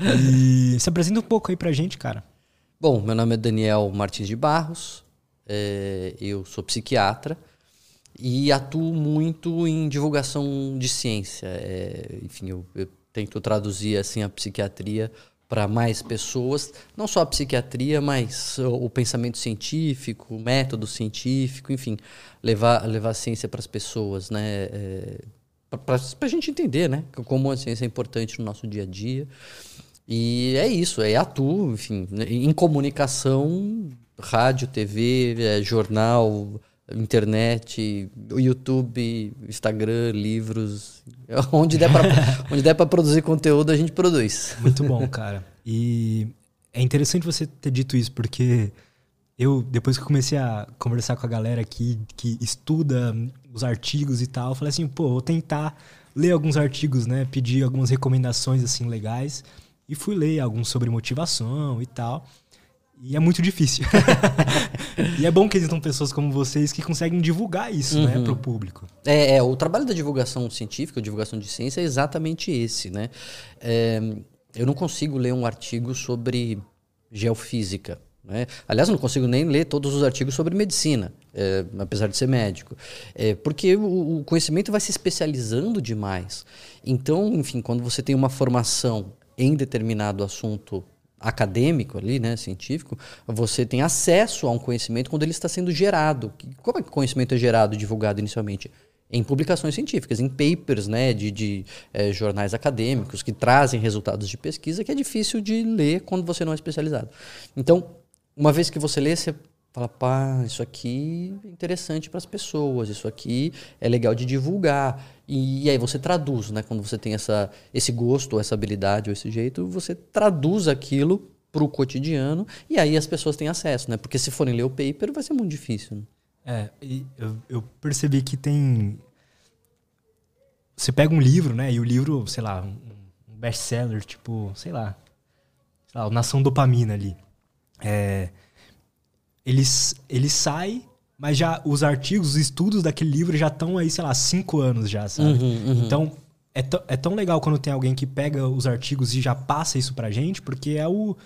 E se apresenta um pouco aí pra gente, cara. Bom, meu nome é Daniel Martins de Barros, é, eu sou psiquiatra e atuo muito em divulgação de ciência. É, enfim, eu, eu, tento traduzir assim a psiquiatria para mais pessoas, não só a psiquiatria, mas o, pensamento científico, o método científico, enfim, levar, levar a ciência para as pessoas, né? É, para a gente entender, né? Como a ciência é importante no nosso dia a dia. E é isso, é atuo, enfim, em comunicação, rádio, TV, é, jornal, internet, YouTube, Instagram, livros, onde der para onde der para produzir conteúdo a gente produz. Muito bom, cara. E é interessante você ter dito isso porque eu depois que comecei a conversar com a galera aqui que estuda os artigos e tal, eu falei assim, pô, vou tentar ler alguns artigos, né, pedir algumas recomendações assim legais. E fui ler alguns sobre motivação e tal. E é muito difícil. e é bom que existam pessoas como vocês que conseguem divulgar isso, né, uhum. né, para o público. É, é, o trabalho da divulgação científica, divulgação de ciência, é exatamente esse, né? É, eu não consigo ler um artigo sobre geofísica. Né? Aliás, eu não consigo nem ler todos os artigos sobre medicina, é, apesar de ser médico, é, porque o, o, conhecimento vai se especializando demais. Então, enfim, quando você tem uma formação em determinado assunto acadêmico ali, né, científico, você tem acesso a um conhecimento quando ele está sendo gerado. Como é que o conhecimento é gerado, divulgado inicialmente? Em publicações científicas, em papers né, de, de é, jornais acadêmicos que trazem resultados de pesquisa que é difícil de ler quando você não é especializado. Então, uma vez que você lê, você fala, pá, isso aqui é interessante para as pessoas, isso aqui é legal de divulgar. E, e, aí você traduz, né? Quando você tem essa, esse gosto, essa habilidade ou esse jeito, você traduz aquilo para o cotidiano e aí as pessoas têm acesso, né? Porque se forem ler o paper vai ser muito difícil. Né? É, eu, eu percebi que tem... Você pega um livro, né? E o livro, sei lá, um best-seller, tipo, sei lá, sei lá, o Nação Dopamina ali. É eles, ele sai, mas já os artigos, os estudos daquele livro já estão aí, sei lá, cinco anos já, sabe? Uhum, uhum. Então, é, é tão legal quando tem alguém que pega os artigos e já passa isso pra gente, porque é o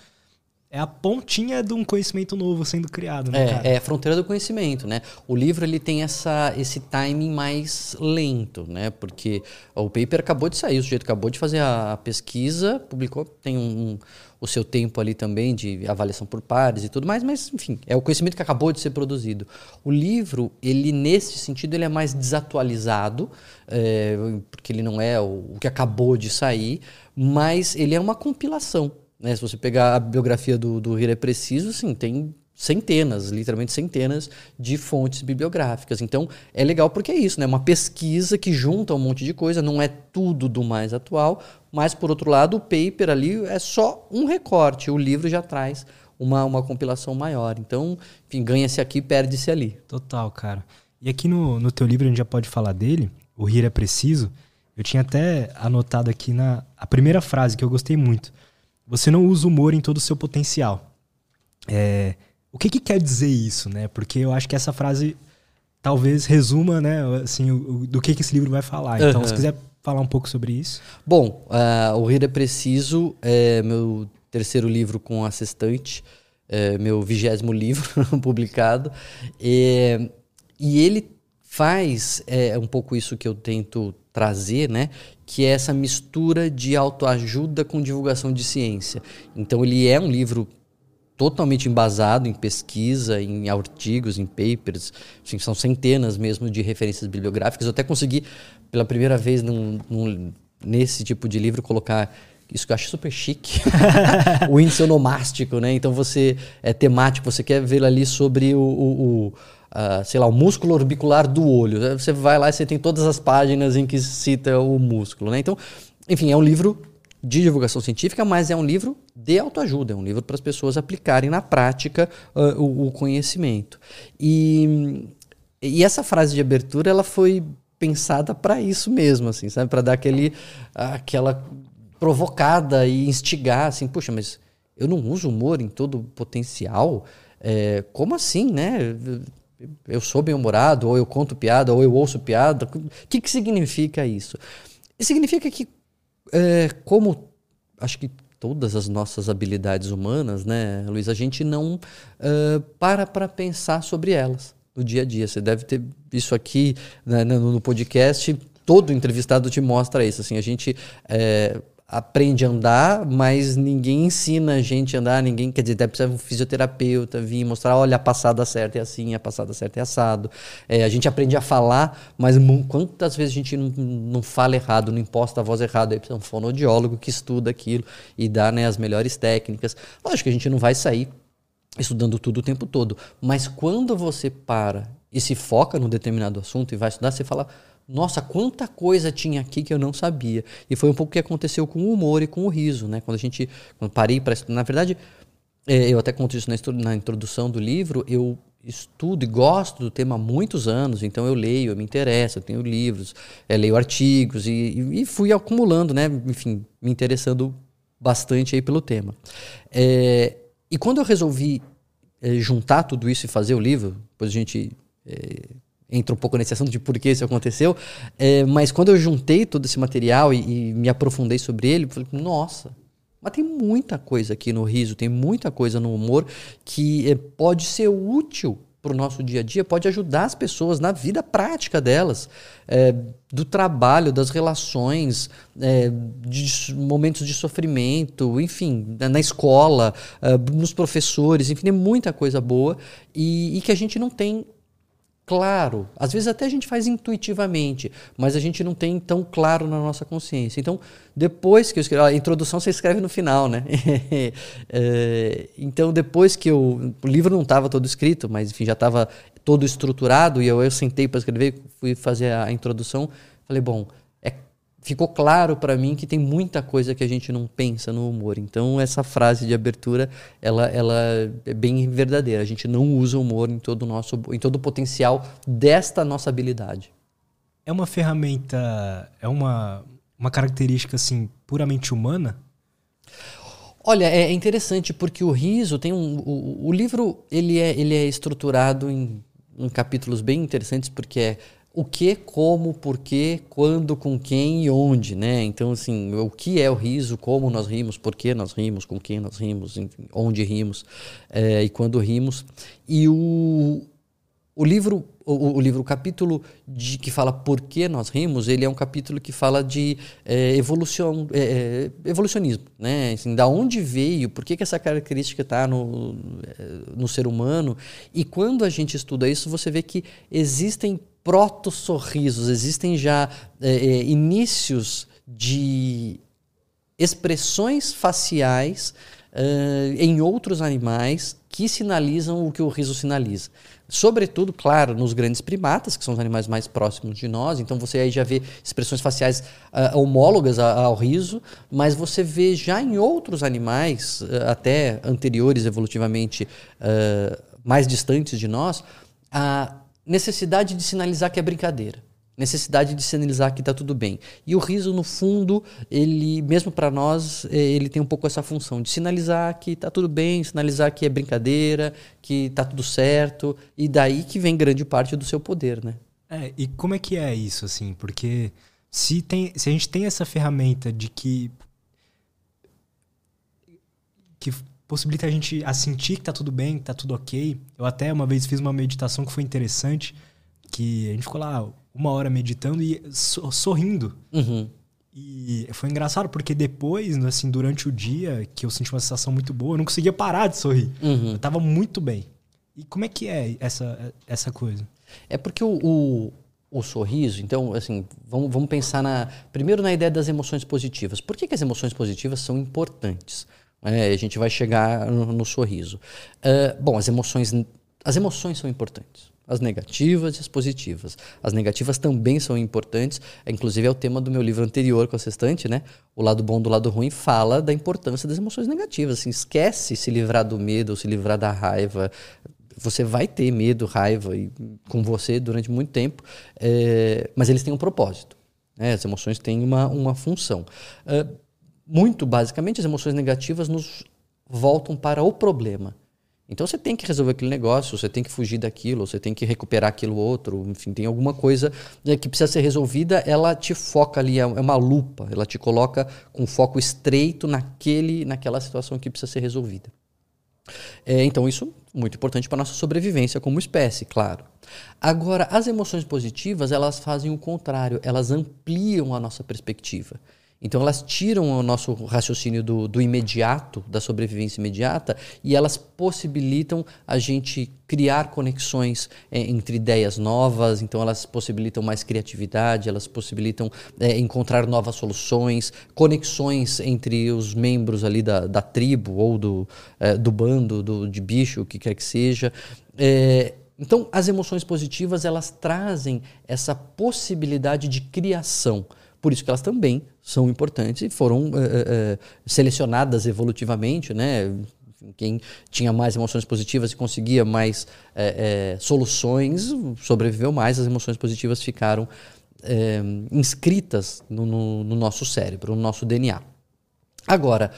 é a pontinha de um conhecimento novo sendo criado, né, é? É a fronteira do conhecimento, né? O livro ele tem essa, esse timing mais lento, né? Porque o paper acabou de sair, o sujeito acabou de fazer a pesquisa, publicou, tem um, o seu tempo ali também de avaliação por pares e tudo mais, mas enfim, é o conhecimento que acabou de ser produzido. O livro, ele nesse sentido, ele é mais desatualizado, é, porque ele não é o, o que acabou de sair, mas ele é uma compilação. Né? Se você pegar a biografia do, do Hira é Preciso, sim, tem centenas, literalmente centenas de fontes bibliográficas. Então, é legal porque é isso, né? Uma pesquisa que junta um monte de coisa, não é tudo do mais atual, mas por outro lado, o paper ali é só um recorte, o livro já traz uma, uma compilação maior. Então, enfim, ganha-se aqui, perde-se ali. Total, cara. E aqui no, no teu livro a gente já pode falar dele, o Rir é Preciso. Eu tinha até anotado aqui na a primeira frase que eu gostei muito. Você não usa humor em todo o seu potencial. É, o que, que quer dizer isso, né? Porque eu acho que essa frase talvez resuma, né, assim, o, do que, que esse livro vai falar. Então, uhum. se quiser falar um pouco sobre isso. Bom, uh, O Rir é Preciso é meu terceiro livro com assistente, é meu vigésimo livro publicado. E, e ele faz é, um pouco isso que eu tento trazer, né? Que é essa mistura de autoajuda com divulgação de ciência. Então ele é um livro totalmente embasado em pesquisa, em artigos, em papers, assim, são centenas mesmo de referências bibliográficas. Eu até consegui, pela primeira vez num, num, nesse tipo de livro, colocar isso que eu acho super chique, o índice onomástico, né? Então você é temático, você quer ver ali sobre o, o, o uh, sei lá, o músculo orbicular do olho. Você vai lá e você tem todas as páginas em que cita o músculo, né? Então, enfim, é um livro de divulgação científica, mas é um livro de autoajuda, é um livro para as pessoas aplicarem na prática uh, o, o, conhecimento. E, e essa frase de abertura ela foi pensada para isso mesmo, assim, sabe, para dar aquele, aquela provocada e instigar, assim, puxa, mas eu não uso humor em todo o potencial? É, como assim, né? Eu sou bem-humorado, ou eu conto piada, ou eu ouço piada. O que, que significa isso? Significa que é, como acho que todas as nossas habilidades humanas, né, Luiz, a gente não uh, para para pensar sobre elas no dia a dia. Você deve ter isso aqui né, no, no podcast. Todo entrevistado te mostra isso. Assim, a gente é, aprende a andar, mas ninguém ensina a gente a andar, ninguém, quer dizer, deve precisar um fisioterapeuta vir mostrar, olha, a passada certa é assim, a passada certa é assado. É, a gente aprende a falar, mas quantas vezes a gente não, não fala errado, não imposta a voz errada, aí precisa um fonoaudiólogo que estuda aquilo e dá né, as melhores técnicas. Lógico que a gente não vai sair estudando tudo o tempo todo, mas quando você para e se foca num determinado assunto e vai estudar, você fala nossa, quanta coisa tinha aqui que eu não sabia. E foi um pouco o que aconteceu com o humor e com o riso, né? Quando a gente, quando parei para estudar, na verdade, é, eu até conto isso na, introdução do livro, eu estudo e gosto do tema há muitos anos, então eu leio, eu me interesso, eu tenho livros, é, leio artigos e, e, fui acumulando, né? Enfim, me interessando bastante aí pelo tema. É, e quando eu resolvi é, juntar tudo isso e fazer o livro, depois a gente é, entra um pouco nesse assunto de por que isso aconteceu. É, mas quando eu juntei todo esse material e, e me aprofundei sobre ele, falei, nossa, mas tem muita coisa aqui no riso, tem muita coisa no humor que é, pode ser útil para o nosso dia a dia, pode ajudar as pessoas na vida prática delas, é, do trabalho, das relações, é, de momentos de sofrimento, enfim, na escola, é, nos professores, enfim, tem muita coisa boa e, e que a gente não tem claro. Às vezes até a gente faz intuitivamente, mas a gente não tem tão claro na nossa consciência. Então, depois que eu escrevi, a introdução você escreve no final, né? é, então, depois que eu. O livro não estava todo escrito, mas enfim, já estava todo estruturado, e eu, eu sentei para escrever, fui fazer a introdução. Falei, bom, ficou claro para mim que tem muita coisa que a gente não pensa no humor. Então essa frase de abertura, ela, ela é bem verdadeira. A gente não usa o humor em todo o nosso, em todo o potencial desta nossa habilidade. É uma ferramenta, é uma, uma característica assim puramente humana? Olha, é interessante porque o riso tem um, o, o livro ele é, ele é estruturado em, em capítulos bem interessantes porque é o que, como, porquê, quando, com quem e onde, né? Então, assim, o que é o riso, como nós rimos, por que nós rimos, com quem nós rimos, enfim, onde rimos é, e quando rimos. E o, o livro, o, o, livro, o capítulo de, que fala por que nós rimos, ele é um capítulo que fala de é, é, evolucionismo, né? Assim, da onde veio, por que, que essa característica está no, no ser humano. E quando a gente estuda isso, você vê que existem proto-sorrisos, existem já é, é, inícios de expressões faciais uh, em outros animais que sinalizam o que o riso sinaliza. Sobretudo, claro, nos grandes primatas, que são os animais mais próximos de nós, então você aí já vê expressões faciais uh, homólogas ao riso, mas você vê já em outros animais, uh, até anteriores evolutivamente mais distantes de nós, a necessidade de sinalizar que é brincadeira. Necessidade de sinalizar que está tudo bem. E o riso, no fundo, ele, mesmo para nós, é, ele tem um pouco essa função de sinalizar que está tudo bem, sinalizar que é brincadeira, que está tudo certo. E daí que vem grande parte do seu poder, né? É, e como é que é isso, assim? Porque se, tem, se a gente tem essa ferramenta de que que possibilita a gente a sentir que tá tudo bem, que tá tudo ok. Eu até uma vez fiz uma meditação que foi interessante, que a gente ficou lá uma hora meditando e sorrindo. Uhum. E foi engraçado porque depois, assim, durante o dia, que eu senti uma sensação muito boa, eu não conseguia parar de sorrir. Uhum. Eu tava muito bem. E como é que é essa, essa coisa? É porque o, o, o sorriso, então, assim, vamos, vamos pensar na, primeiro na ideia das emoções positivas. Por que, que as emoções positivas são importantes? É, a gente vai chegar no, no sorriso. Uh, bom, as emoções, as emoções são importantes. As negativas e as positivas. As negativas também são importantes. Inclusive, é o tema do meu livro anterior com a Sextante, né? O lado bom do lado ruim fala da importância das emoções negativas. Assim, esquece se livrar do medo se livrar da raiva. Você vai ter medo, raiva e, com você durante muito tempo, é, mas eles têm um propósito. Né? As emoções têm uma, uma função. Uh, muito basicamente, as emoções negativas nos voltam para o problema. Então você tem que resolver aquele negócio, você tem que fugir daquilo, você tem que recuperar aquilo outro, enfim, tem alguma coisa né, que precisa ser resolvida, ela te foca ali, é, é uma lupa, ela te coloca com foco estreito naquele, naquela situação que precisa ser resolvida. É, então isso é muito importante para nossa sobrevivência como espécie, claro. Agora, as emoções positivas, elas fazem o contrário, elas ampliam a nossa perspectiva. Então elas tiram o nosso raciocínio do, do, imediato, da sobrevivência imediata, e elas possibilitam a gente criar conexões é, entre ideias novas, então elas possibilitam mais criatividade, elas possibilitam é, encontrar novas soluções, conexões entre os membros ali da, da tribo ou do, é, do bando, do, de bicho, o que quer que seja. É, então as emoções positivas elas trazem essa possibilidade de criação. Por isso que elas também são importantes e foram é, é, selecionadas evolutivamente, né? Quem tinha mais emoções positivas e conseguia mais é, soluções sobreviveu mais, as emoções positivas ficaram inscritas no, no, no, nosso cérebro, no nosso DNA. Agora,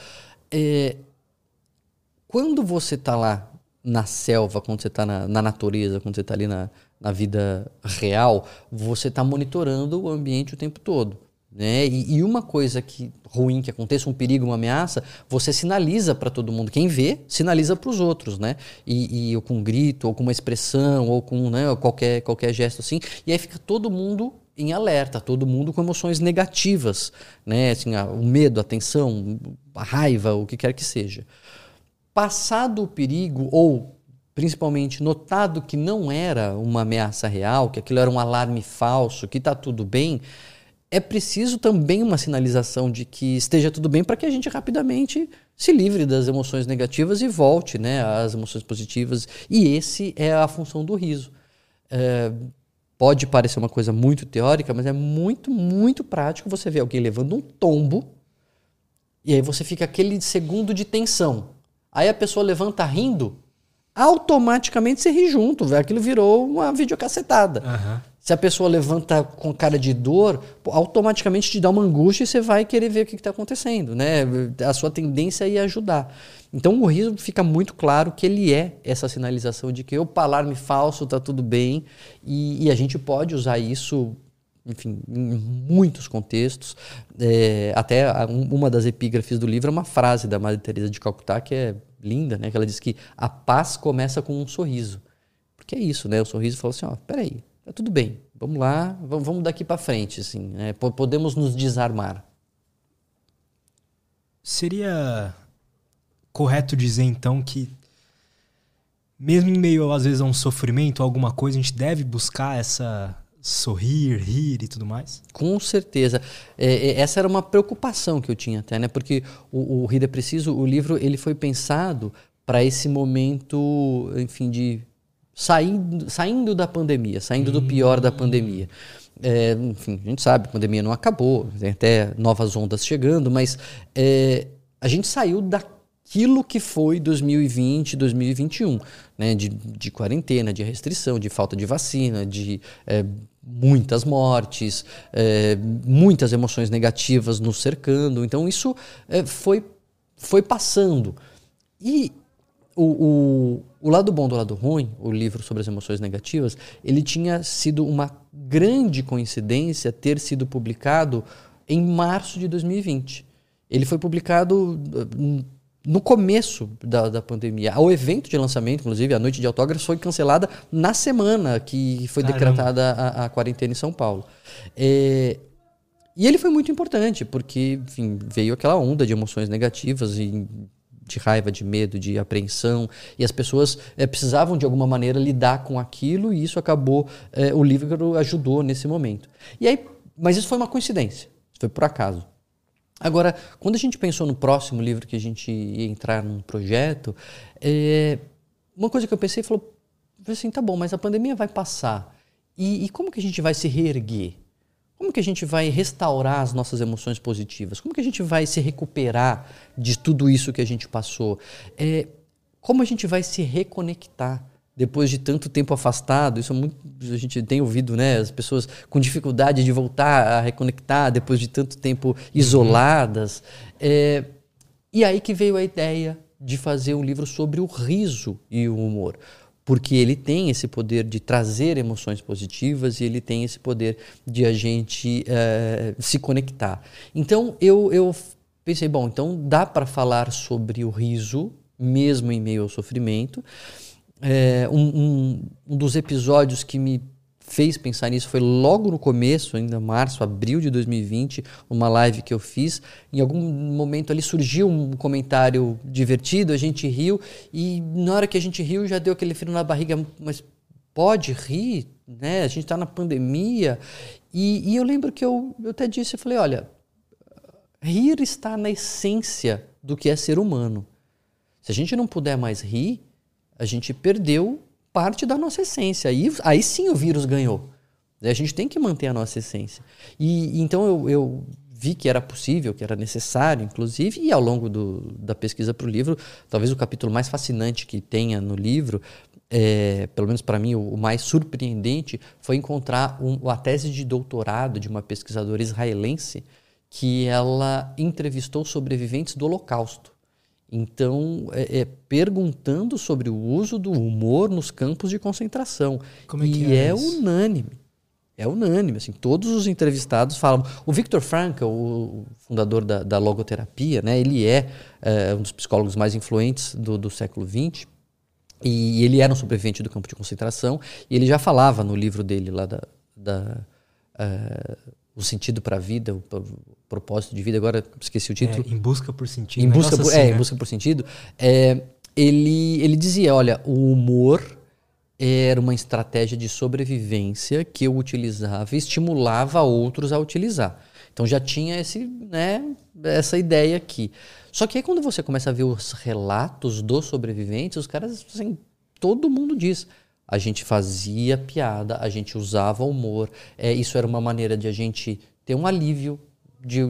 quando você está lá na selva, quando você está na, na, natureza, quando você está ali na, na vida real, você está monitorando o ambiente o tempo todo. Né? E, e, uma coisa que ruim que aconteça, um perigo, uma ameaça, você sinaliza para todo mundo. Quem vê, sinaliza para os outros, né? E, e, ou com um grito, ou com uma expressão, ou com né, qualquer, qualquer gesto assim. E aí fica todo mundo em alerta, todo mundo com emoções negativas, né? Assim, a, o medo, a tensão, a raiva, o que quer que seja. Passado o perigo, ou principalmente notado que não era uma ameaça real, que aquilo era um alarme falso, que está tudo bem, é preciso também uma sinalização de que esteja tudo bem para que a gente rapidamente se livre das emoções negativas e volte né, às emoções positivas. E esse é a função do riso. É, pode parecer uma coisa muito teórica, mas é muito, muito prático você ver alguém levando um tombo e aí você fica aquele segundo de tensão. Aí a pessoa levanta rindo, automaticamente você ri junto, aquilo virou uma videocassetada. Uhum. Se a pessoa levanta com cara de dor, automaticamente te dá uma angústia e você vai querer ver o que está acontecendo, né? A sua tendência é ir ajudar. Então o riso fica muito claro que ele é essa sinalização de que o alarme falso está tudo bem e, e, a gente pode usar isso, enfim, em muitos contextos. É, até uma das epígrafes do livro é uma frase da Madre Teresa de Calcutá que é linda, né? Que ela diz que a paz começa com um sorriso. Porque é isso, né? O sorriso fala assim, ó, peraí, Tá tudo bem, vamos lá, vamos daqui para frente, assim, né? podemos nos desarmar. Seria correto dizer então que mesmo em meio às vezes a um sofrimento, alguma coisa, a gente deve buscar essa sorrir, rir e tudo mais? Com certeza. É, é essa era uma preocupação que eu tinha até, né? Porque o, o Rir é Preciso, o livro, ele foi pensado para esse momento, enfim, de saindo, saindo da pandemia, saindo do pior da pandemia. É, enfim, a gente sabe, a pandemia não acabou, tem até novas ondas chegando, mas é, a gente saiu daquilo que foi 2020, 2021, né? de, de quarentena, de restrição, de falta de vacina, de é, muitas mortes, é, muitas emoções negativas nos cercando. Então, isso é, foi, foi passando. E o, o, o lado bom do lado ruim, o livro sobre as emoções negativas, ele tinha sido uma grande coincidência ter sido publicado em março de 2020. Ele foi publicado uh, no começo da, da pandemia. O evento de lançamento, inclusive, a noite de autógrafos, foi cancelada na semana que foi Caramba. decretada a, a, quarentena em São Paulo. É, e ele foi muito importante, porque enfim, veio aquela onda de emoções negativas e de raiva, de medo, de apreensão, e as pessoas é, precisavam de alguma maneira lidar com aquilo, e isso acabou, é, o livro ajudou nesse momento. E aí, mas isso foi uma coincidência, foi por acaso. Agora, quando a gente pensou no próximo livro que a gente ia entrar num projeto, é, uma coisa que eu pensei falou assim, tá bom, mas a pandemia vai passar. E, e como que a gente vai se reerguer? Como que a gente vai restaurar as nossas emoções positivas? Como que a gente vai se recuperar de tudo isso que a gente passou? É, como a gente vai se reconectar depois de tanto tempo afastado? Isso é muito, a gente tem ouvido, né? As pessoas com dificuldade de voltar a reconectar depois de tanto tempo isoladas. É, e aí que veio a ideia de fazer um livro sobre o riso e o humor porque ele tem esse poder de trazer emoções positivas e ele tem esse poder de a gente uh, se conectar. Então eu, eu pensei, bom, então dá para falar sobre o riso, mesmo em meio ao sofrimento. É, um, um, um dos episódios que me fez pensar nisso foi logo no começo, ainda março, abril de 2020, uma live que eu fiz. Em algum momento ali surgiu um comentário divertido, a gente riu e na hora que a gente riu já deu aquele frio na barriga, mas pode rir, né? A gente está na pandemia. E, e, eu lembro que eu, eu até disse, eu falei, olha, rir está na essência do que é ser humano. Se a gente não puder mais rir, a gente perdeu parte da nossa essência. Aí, aí sim o vírus ganhou. A gente tem que manter a nossa essência. E então eu, eu vi que era possível, que era necessário, inclusive, e ao longo do, da pesquisa para o livro, talvez o capítulo mais fascinante que tenha no livro, é, pelo menos para mim o, o, mais surpreendente, foi encontrar um, a tese de doutorado de uma pesquisadora israelense que ela entrevistou sobreviventes do Holocausto. Então, é, é, perguntando sobre o uso do humor nos campos de concentração. Como é e é, é unânime. É unânime. Assim, todos os entrevistados falam. O Viktor Frankl, o fundador da, da logoterapia, né, ele é, é, um dos psicólogos mais influentes do, do século XX. E ele era um sobrevivente do campo de concentração. E ele já falava no livro dele lá da, da uh, o sentido para a vida, o, propósito de vida, agora esqueci o título. É, em busca por sentido. Em busca por, assim, é, né? em busca por sentido. É, ele, ele dizia, olha, o humor era uma estratégia de sobrevivência que eu utilizava e estimulava outros a utilizar. Então já tinha esse, né, essa ideia aqui. Só que aí quando você começa a ver os relatos dos sobreviventes, os caras, assim, todo mundo diz. A gente fazia piada, a gente usava humor. É, isso era uma maneira de a gente ter um alívio de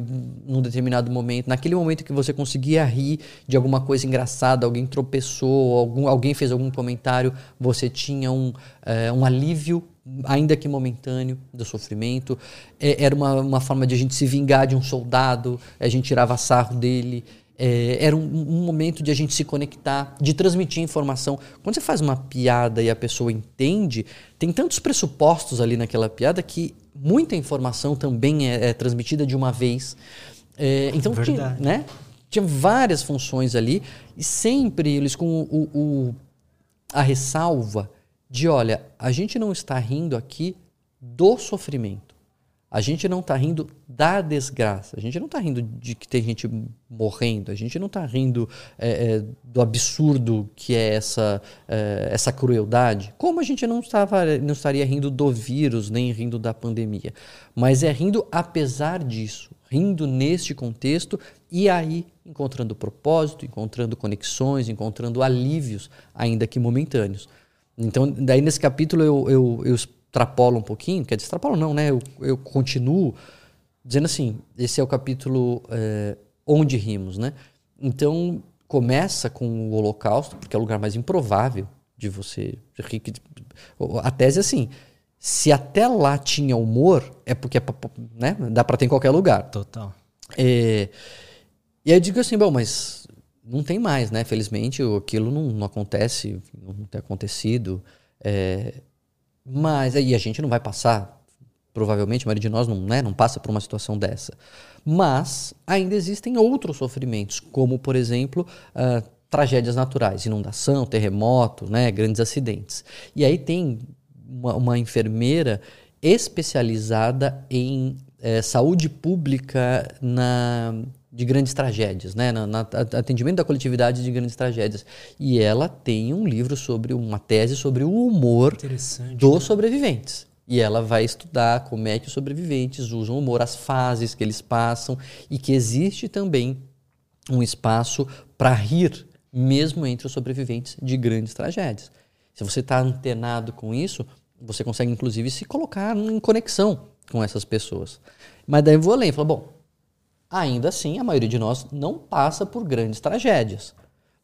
num determinado momento, naquele momento que você conseguia rir de alguma coisa engraçada, alguém tropeçou, algum, alguém fez algum comentário, você tinha um, é, um alívio, ainda que momentâneo, do sofrimento. É, era uma, uma forma de a gente se vingar de um soldado, a gente tirava sarro dele. É, era um, um, momento de a gente se conectar, de transmitir informação. Quando você faz uma piada e a pessoa entende, tem tantos pressupostos ali naquela piada que muita informação também é, é transmitida de uma vez. É, então, tinha, né? tinha várias funções ali e sempre eles com o, o, a ressalva de, olha, a gente não está rindo aqui do sofrimento. A gente não está rindo da desgraça. A gente não está rindo de que tem gente morrendo. A gente não está rindo é, é, do absurdo que é essa, é, essa crueldade. Como a gente não, estava, não estaria rindo do vírus, nem rindo da pandemia. Mas é rindo apesar disso. Rindo neste contexto e aí encontrando propósito, encontrando conexões, encontrando alívios, ainda que momentâneos. Então, daí nesse capítulo eu, eu, eu extrapolo um pouquinho, quer dizer, extrapolo não, né? Eu, eu continuo dizendo assim, esse é o capítulo é, onde rimos, né? Então, começa com o holocausto, porque é o lugar mais improvável de você. A tese é assim, se até lá tinha humor, é porque é né? dá para ter em qualquer lugar. Total. É, e aí eu digo assim, bom, mas não tem mais, né? Felizmente aquilo não, não acontece, não tem acontecido. É, mas aí a gente não vai passar, provavelmente a maioria de nós não, né, não passa por uma situação dessa. Mas ainda existem outros sofrimentos, como por exemplo uh, tragédias naturais, inundação, terremoto, né, grandes acidentes. E aí tem uma, uma enfermeira especializada em eh, saúde pública na de grandes tragédias, né? Na, na, atendimento da coletividade de grandes tragédias. E ela tem um livro sobre uma tese sobre o humor dos né? sobreviventes. E ela vai estudar como é que os sobreviventes usam o humor, as fases que eles passam e que existe também um espaço para rir, mesmo entre os sobreviventes de grandes tragédias. Se você está antenado com isso, você consegue inclusive se colocar em conexão com essas pessoas. Mas daí eu vou além, falo, bom, Ainda assim, a maioria de nós não passa por grandes tragédias.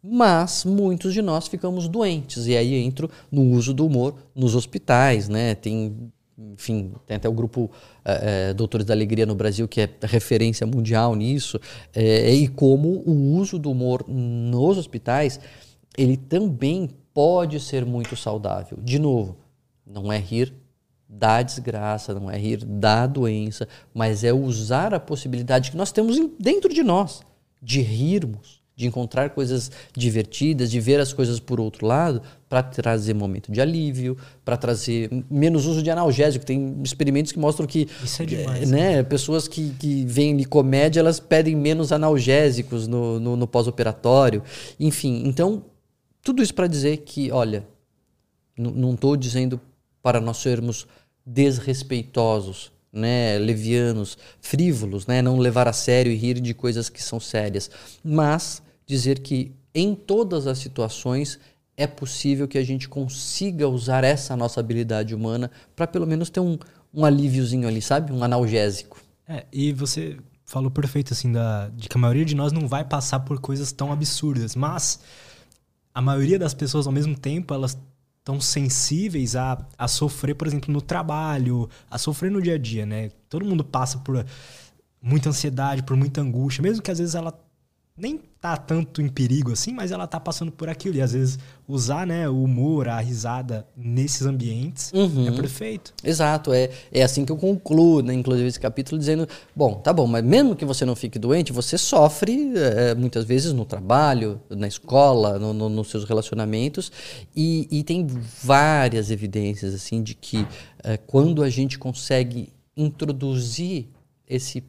Mas muitos de nós ficamos doentes. E aí entro no uso do humor nos hospitais, né? Tem enfim, tem até o grupo é, Doutores da Alegria no Brasil, que é referência mundial nisso, é, e como o uso do humor nos hospitais, ele também pode ser muito saudável. De novo, não é rir da desgraça, não é rir da doença, mas é usar a possibilidade que nós temos dentro de nós de rirmos, de encontrar coisas divertidas, de ver as coisas por outro lado, para trazer momento de alívio, para trazer menos uso de analgésico. Tem experimentos que mostram que Isso é demais, né, né? pessoas que, que veem de comédia, elas pedem menos analgésicos no, no, no pós-operatório. Enfim, então, tudo isso para dizer que, olha, não estou dizendo para nós sermos desrespeitosos, né, levianos, frívolos, né, não levar a sério e rir de coisas que são sérias, mas dizer que em todas as situações é possível que a gente consiga usar essa nossa habilidade humana para pelo menos ter um, um alíviozinho ali, sabe? Um analgésico. É, e você falou perfeito, assim, da, de que a maioria de nós não vai passar por coisas tão absurdas, mas a maioria das pessoas, ao mesmo tempo, elas estão sensíveis a, a sofrer, por exemplo, no trabalho, a sofrer no dia a dia, né? Todo mundo passa por muita ansiedade, por muita angústia, mesmo que às vezes ela nem tá tanto em perigo assim, mas ela tá passando por aquilo. E às vezes usar né, o humor, a risada nesses ambientes uhum. é perfeito. Exato, é, é assim que eu concluo, né, inclusive, esse capítulo, dizendo: bom, tá bom, mas mesmo que você não fique doente, você sofre é, muitas vezes no trabalho, na escola, no, no, nos seus relacionamentos, e, e, tem várias evidências assim de que é, quando a gente consegue introduzir esse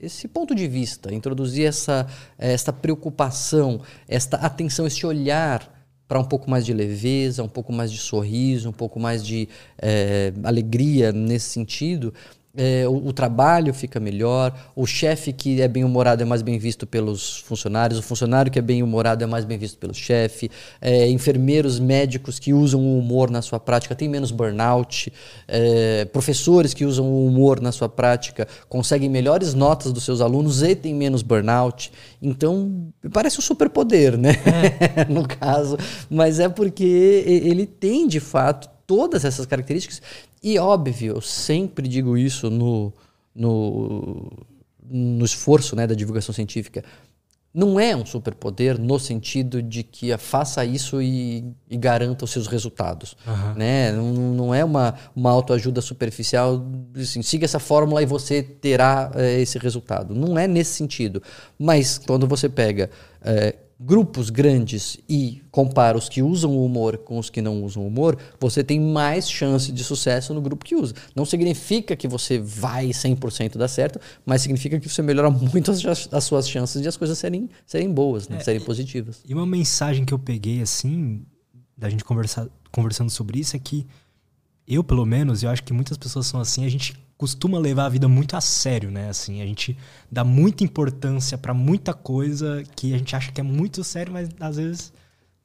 esse ponto de vista, introduzir essa, essa preocupação, esta atenção, esse olhar para um pouco mais de leveza, um pouco mais de sorriso, um pouco mais de é, alegria nesse sentido, é, o, o, trabalho fica melhor, o chefe que é bem humorado é mais bem visto pelos funcionários, o funcionário que é bem humorado é mais bem visto pelo chefe, é, enfermeiros, médicos que usam o humor na sua prática têm menos burnout, é, professores que usam o humor na sua prática conseguem melhores notas dos seus alunos e têm menos burnout. Então, parece um superpoder, né? É. no caso, mas é porque ele tem de fato todas essas características e óbvio, eu sempre digo isso no, no, no esforço né, da divulgação científica. Não é um superpoder no sentido de que faça isso e, e garanta os seus resultados. Uhum. Né? Não, não é uma, uma autoajuda superficial, assim, siga essa fórmula e você terá é, esse resultado. Não é nesse sentido. Mas quando você pega é, grupos grandes e compara os que usam o humor com os que não usam o humor, você tem mais chance de sucesso no grupo que usa. Não significa que você vai 100% dar certo, mas significa que você melhora muito as, as suas chances de as coisas serem, serem boas, né? é, serem positivas. E uma mensagem que eu peguei, assim, da gente conversar, conversando sobre isso, é que eu, pelo menos, eu acho que muitas pessoas são assim, a gente costuma levar a vida muito a sério, né? Assim, a gente dá muita importância para muita coisa que a gente acha que é muito sério, mas às vezes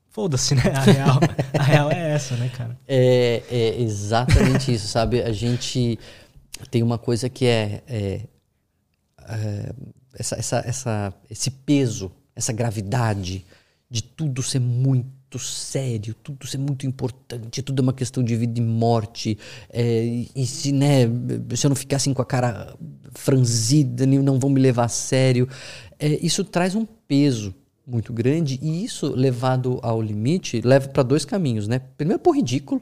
foda-se, né? A real, a real é essa, né, cara? É, é exatamente isso, sabe? A gente tem uma coisa que é, é, é essa, essa, essa, esse peso, essa gravidade de tudo ser muito muito sério, tudo isso é muito importante, tudo é uma questão de vida e morte. É, e se, né, se eu não ficar assim com a cara franzida, não vão me levar a sério. É, isso traz um peso muito grande e isso, levado ao limite, leva para dois caminhos, né? Primeiro, por ridículo.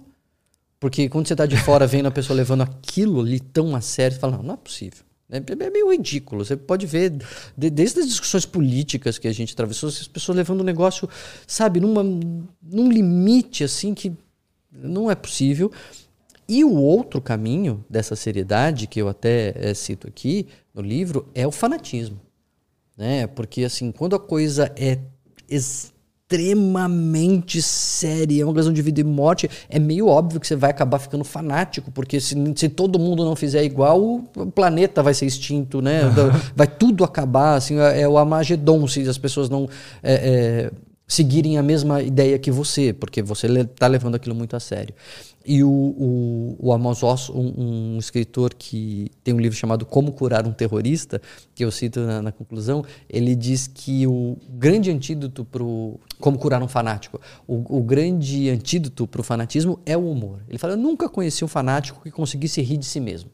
Porque quando você está de fora vendo a pessoa levando aquilo ali tão a sério, você fala, não, não é possível. É, é meio ridículo. Você pode ver, desde as discussões políticas que a gente atravessou, as pessoas levando o negócio, sabe, numa, num limite assim que não é possível. E o outro caminho dessa seriedade, que eu até é, cito aqui no livro, é o fanatismo. Né? Porque, assim, quando a coisa é extremamente séria, é uma questão de vida e morte, é meio óbvio que você vai acabar ficando fanático, porque se, se todo mundo não fizer igual, o planeta vai ser extinto, né? Vai tudo acabar, assim, é, é o Amagedon se as pessoas não é, é, seguirem a mesma ideia que você, porque você está levando aquilo muito a sério. E o, o, o Amos Oz, um, um, escritor que tem um livro chamado Como Curar um Terrorista, que eu cito na, na conclusão, ele diz que o grande antídoto para Como Curar um Fanático, o, o grande antídoto para o fanatismo é o humor. Ele fala, eu nunca conheci um fanático que conseguisse rir de si mesmo.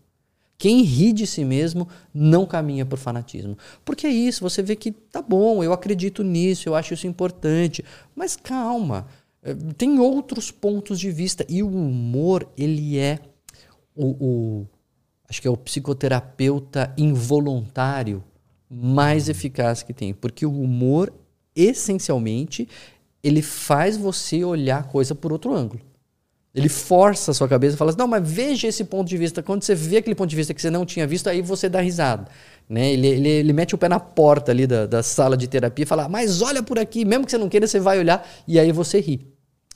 Quem ri de si mesmo não caminha por fanatismo. Porque é isso, você vê que tá bom, eu acredito nisso, eu acho isso importante, mas calma, eh, tem outros pontos de vista e o humor ele é o, o acho que é o psicoterapeuta involuntário mais eficaz que tem, porque o humor essencialmente ele faz você olhar a coisa por outro ângulo. Ele força a sua cabeça e fala assim, não, mas veja esse ponto de vista. Quando você vê aquele ponto de vista que você não tinha visto, aí você dá risada. Né? Ele, ele, ele mete o pé na porta ali da, da sala de terapia e fala, mas olha por aqui, mesmo que você não queira, você vai olhar e aí você ri.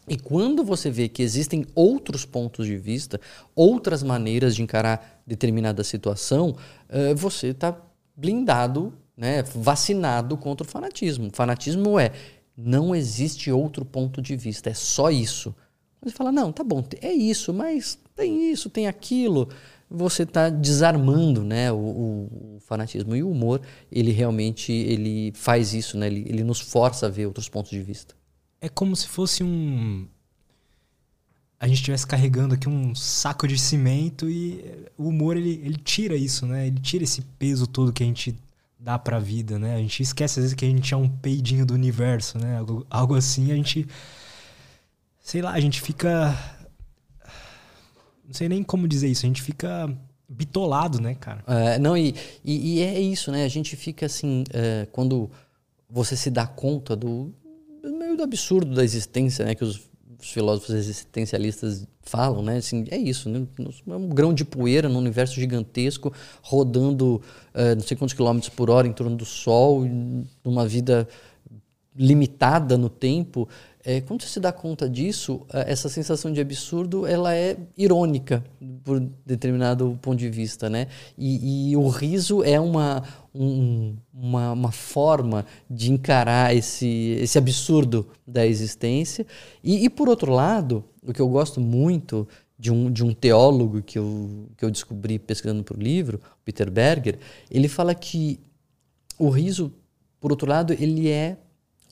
E quando você vê que existem outros pontos de vista, outras maneiras de encarar determinada situação, uh, você está blindado, né, vacinado contra o fanatismo. O fanatismo é não existe outro ponto de vista, é só isso. Você fala, não, tá bom, é isso, mas tem isso, tem aquilo. Você está desarmando né, o, o, fanatismo. E o humor, ele realmente ele faz isso, né? ele, ele nos força a ver outros pontos de vista. É como se fosse um. A gente estivesse carregando aqui um saco de cimento e o humor ele, ele tira isso, né? Ele tira esse peso todo que a gente dá pra vida, né? A gente esquece às vezes que a gente é um peidinho do universo, né? Algo, algo assim, a gente sei lá, a gente fica. Não sei nem como dizer isso, a gente fica bitolado, né, cara? É, não, e, e, e, é isso, né? A gente fica assim, é, quando você se dá conta do, meio do absurdo da existência, né? Que os, os filósofos existencialistas falam, né? Assim, é isso, né? É um grão de poeira num universo gigantesco, rodando é, não sei quantos quilômetros por hora em torno do Sol, numa vida limitada no tempo. É, quando você se dá conta disso, é, essa sensação de absurdo ela é irônica por determinado ponto de vista, né? E, e o riso é uma, um, uma, uma, forma de encarar esse, esse absurdo da existência. E, e, por outro lado, o que eu gosto muito de um, de um teólogo que eu, que eu descobri pesquisando para o livro, Peter Berger, ele fala que o riso, por outro lado, ele é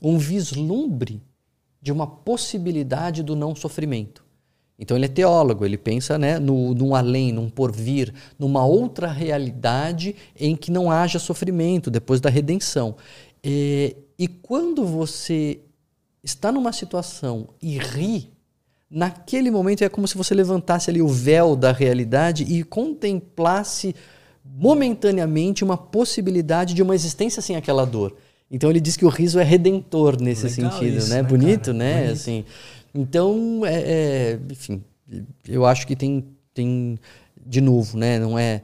um vislumbre de uma possibilidade do não sofrimento. Então ele é teólogo, ele pensa né, no, num além, num porvir, numa outra realidade em que não haja sofrimento depois da redenção. E, e quando você está numa situação e ri, naquele momento é como se você levantasse ali o véu da realidade e contemplasse momentaneamente uma possibilidade de uma existência sem aquela dor. Então ele diz que o riso é redentor nesse Legal sentido, isso, né? né? Bonito, cara? né? Bonito. Assim, então, é, é, enfim, eu acho que tem, tem, de novo, né? Não é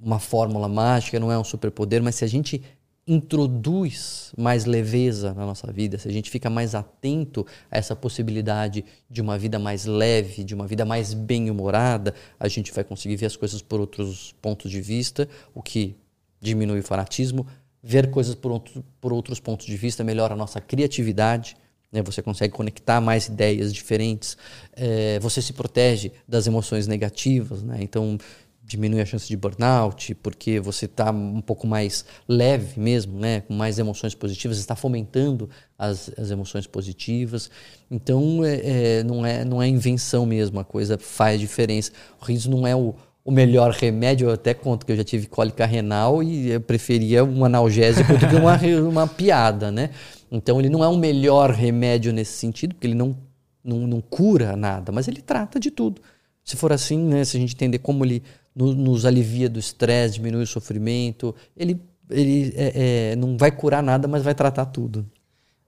uma fórmula mágica, não é um superpoder, mas se a gente introduz mais leveza na nossa vida, se a gente fica mais atento a essa possibilidade de uma vida mais leve, de uma vida mais bem-humorada, a gente vai conseguir ver as coisas por outros pontos de vista, o que diminui o fanatismo, ver coisas por, outro, por outros pontos de vista melhora a nossa criatividade. Né? Você consegue conectar mais ideias diferentes. É, você se protege das emoções negativas. Né? Então, diminui a chance de burnout, porque você está um pouco mais leve mesmo, né? com mais emoções positivas, está fomentando as, as emoções positivas. Então, é, é, não, é, não é invenção mesmo, a coisa faz diferença. O riso não é o, o melhor remédio, eu até conto que eu já tive cólica renal e eu preferia um analgésico do que uma, uma piada, né? Então ele não é um melhor remédio nesse sentido, porque ele não, não, não cura nada, mas ele trata de tudo. Se for assim, né, se a gente entender como ele no, nos alivia do estresse, diminui o sofrimento, ele, ele é, é, não vai curar nada, mas vai tratar tudo.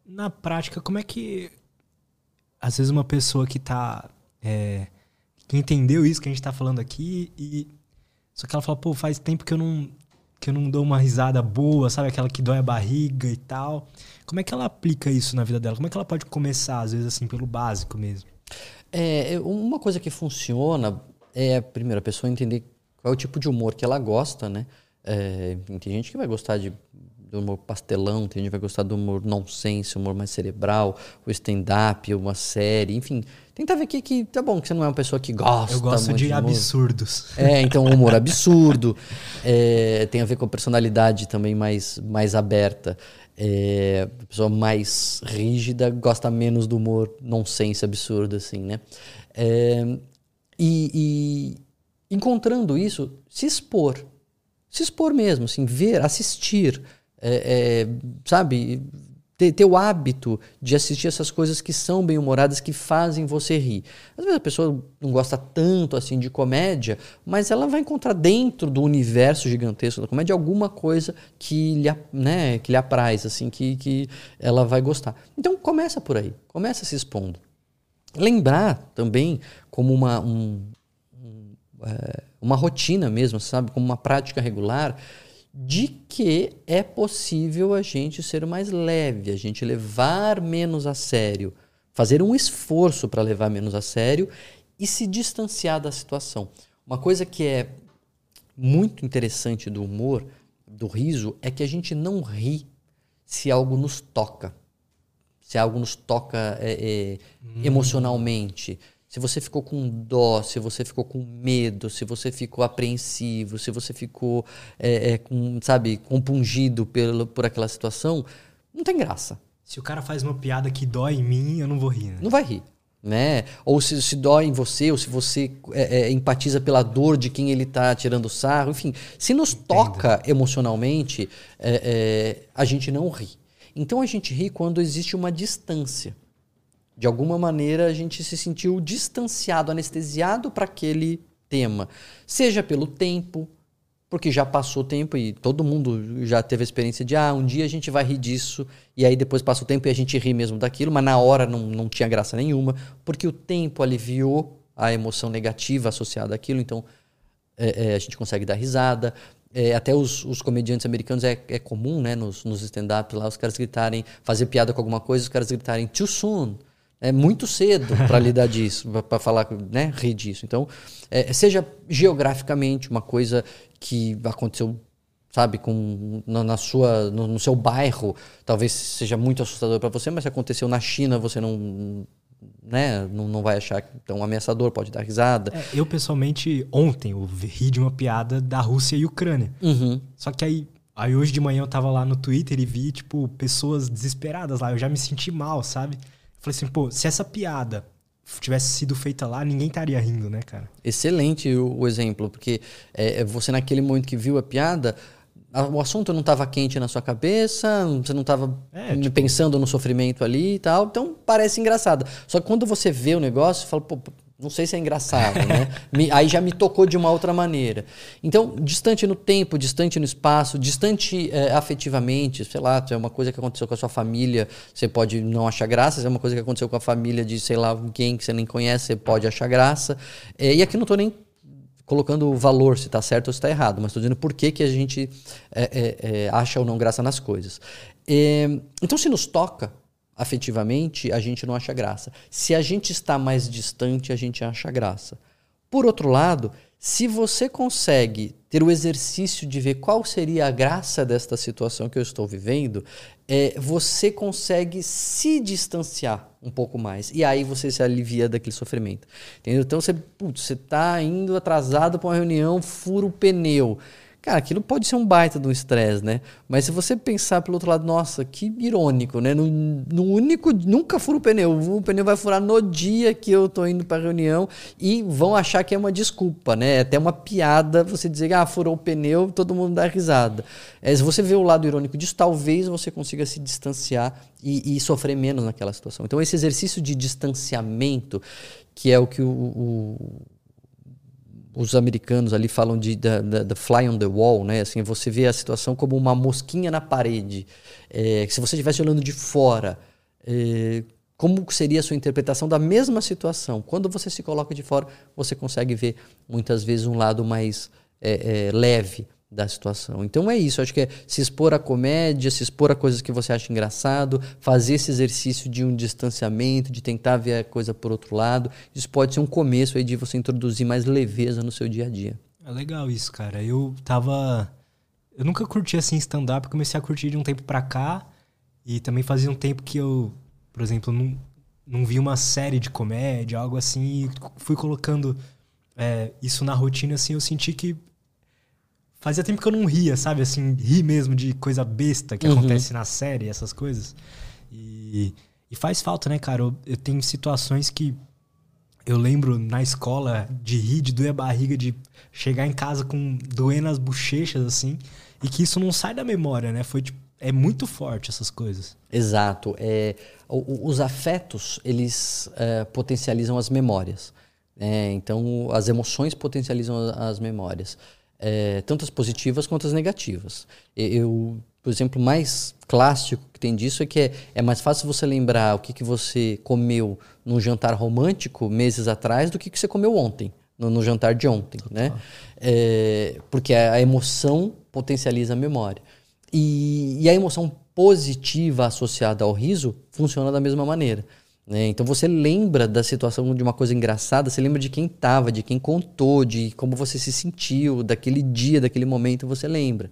Na prática, como é que às vezes uma pessoa que está é que entendeu isso que a gente tá falando aqui e só que ela fala, pô, faz tempo que eu não que eu não dou uma risada boa, sabe aquela que dói a barriga e tal. Como é que ela aplica isso na vida dela? Como é que ela pode começar às vezes assim pelo básico mesmo? É, uma coisa que funciona é primeiro a pessoa entender qual é o tipo de humor que ela gosta, né? É, tem gente que vai gostar de do humor pastelão, tem gente que vai gostar do humor nonsense, humor mais cerebral, o stand-up, uma série, enfim. Tenta ver que, que tá bom, que você não é uma pessoa que gosta. Eu gosto de, de absurdos. É, então humor absurdo. É, tem a ver com a personalidade também mais, mais aberta. É, a pessoa mais rígida gosta menos do humor nonsense absurdo, assim, né? É, e, e encontrando isso, se expor. Se expor mesmo, assim, ver, assistir, é, é, sabe? Ter, ter, o hábito de assistir essas coisas que são bem-humoradas, que fazem você rir. Às vezes a pessoa não gosta tanto assim de comédia, mas ela vai encontrar dentro do universo gigantesco da comédia alguma coisa que lhe, né, que lhe apraz, assim, que, que ela vai gostar. Então começa por aí, começa se expondo. Lembrar também como uma, um, um, é, uma rotina mesmo, sabe? Como uma prática regular de que é possível a gente ser mais leve, a gente levar menos a sério, fazer um esforço para levar menos a sério e se distanciar da situação. Uma coisa que é muito interessante do humor, do riso, é que a gente não ri se algo nos toca. Se algo nos toca é, é, hum. emocionalmente se você ficou com dó, se você ficou com medo, se você ficou apreensivo, se você ficou, é, é, com, sabe, compungido pelo, por aquela situação, não tem graça. Se o cara faz uma piada que dói em mim, eu não vou rir. Né? Não vai rir. Né? Ou se, se dói em você, ou se você é, é empatiza pela dor de quem ele está tirando sarro, enfim, se nos Entendo. toca emocionalmente, é, é, a gente não ri. Então a gente ri quando existe uma distância de alguma maneira a gente se sentiu distanciado, anestesiado para aquele tema, seja pelo tempo, porque já passou tempo e todo mundo já teve a experiência de ah, um dia a gente vai rir disso, e aí depois passa o tempo e a gente ri mesmo daquilo, mas na hora não, não tinha graça nenhuma, porque o tempo aliviou a emoção negativa associada àquilo, então é, é, a gente consegue dar risada. É, até os, os, comediantes americanos é, é comum, né, nos, nos stand-ups lá, os caras gritarem, fazer piada com alguma coisa, os caras gritarem too soon, é muito cedo para lidar disso, para falar, né, rir disso. Então, é, seja geograficamente uma coisa que aconteceu, sabe, com na, na sua, no, no, seu bairro, talvez seja muito assustador para você, mas se aconteceu na China, você não, né, não, não vai achar tão ameaçador, pode dar risada. É, eu pessoalmente ontem eu ri de uma piada da Rússia e Ucrânia. Uhum. Só que aí Aí hoje de manhã eu tava lá no Twitter e vi, tipo, pessoas desesperadas lá. Eu já me senti mal, sabe? Falei assim, pô, se essa piada tivesse sido feita lá, ninguém estaria rindo, né, cara? Excelente o, o exemplo, porque é, é você naquele momento que viu a piada, o assunto não estava quente na sua cabeça, você não estava é, tipo... pensando no sofrimento ali e tal, então parece engraçado. Só que quando você vê o negócio, você fala, pô, não sei se é engraçado, né? Me, aí já me tocou de uma outra maneira. Então, distante no tempo, distante no espaço, distante é, afetivamente, sei lá, se é uma coisa que aconteceu com a sua família, você pode não achar graça, se é uma coisa que aconteceu com a família de, sei lá, alguém que você nem conhece, você pode achar graça. É, e aqui não estou nem colocando o valor, se está certo ou se está errado, mas estou dizendo por que, que a gente é, acha ou não graça nas coisas. então, se nos toca, afetivamente, a gente não acha graça. Se a gente está mais distante, a gente acha graça. Por outro lado, se você consegue ter o exercício de ver qual seria a graça desta situação que eu estou vivendo, é, você consegue se distanciar um pouco mais. E aí você se alivia daquele sofrimento. Entendeu? Então você está indo atrasado para uma reunião, fura o pneu. Cara, aquilo pode ser um baita de um estresse, né? Mas se você pensar pelo outro lado, nossa, que irônico, né? No, no único, nunca fura o pneu. O pneu vai furar no dia que eu tô indo pra reunião e vão achar que é uma desculpa, né? É até uma piada você dizer, ah, furou o pneu, todo mundo dá risada. É, se você vê o lado irônico disso, talvez você consiga se distanciar e, e sofrer menos naquela situação. Então, esse exercício de distanciamento, que é o que o, o os americanos ali falam de da, fly on the wall, né? Assim, você vê a situação como uma mosquinha na parede. É, se você estivesse olhando de fora, é, como seria a sua interpretação da mesma situação? Quando você se coloca de fora, você consegue ver muitas vezes um lado mais é, é leve da situação. Então é isso, acho que é se expor à comédia, se expor a coisas que você acha engraçado, fazer esse exercício de um distanciamento, de tentar ver a coisa por outro lado. Isso pode ser um começo aí de você introduzir mais leveza no seu dia a dia. É legal isso, cara. Eu tava eu nunca curti assim stand-up, comecei a curtir de um tempo pra cá. E também fazia um tempo que eu, por exemplo, não, não vi uma série de comédia, algo assim, e fui colocando é, isso na rotina, assim, eu senti que fazia tempo que eu não ria, sabe? Assim, ri mesmo de coisa besta que uhum. acontece na série, essas coisas. E, e faz falta, né, cara? Eu, eu tenho situações que eu lembro na escola de rir, de doer a barriga, de chegar em casa com doendo as bochechas, assim, e que isso não sai da memória, né? Foi tipo, é muito forte essas coisas. Exato. É, os afetos, eles é, potencializam as memórias. É, então, as emoções potencializam as memórias. É, tanto as positivas quanto as negativas. Eu, o exemplo mais clássico que tem disso é que é, é mais fácil você lembrar o que, que você comeu num jantar romântico meses atrás do que, que você comeu ontem, no, no jantar de ontem, né? É, porque a, a, emoção potencializa a memória. E, e a emoção positiva associada ao riso funciona da mesma maneira. Né? Então você lembra da situação de uma coisa engraçada, você lembra de quem estava, de quem contou, de como você se sentiu, daquele dia, daquele momento, você lembra.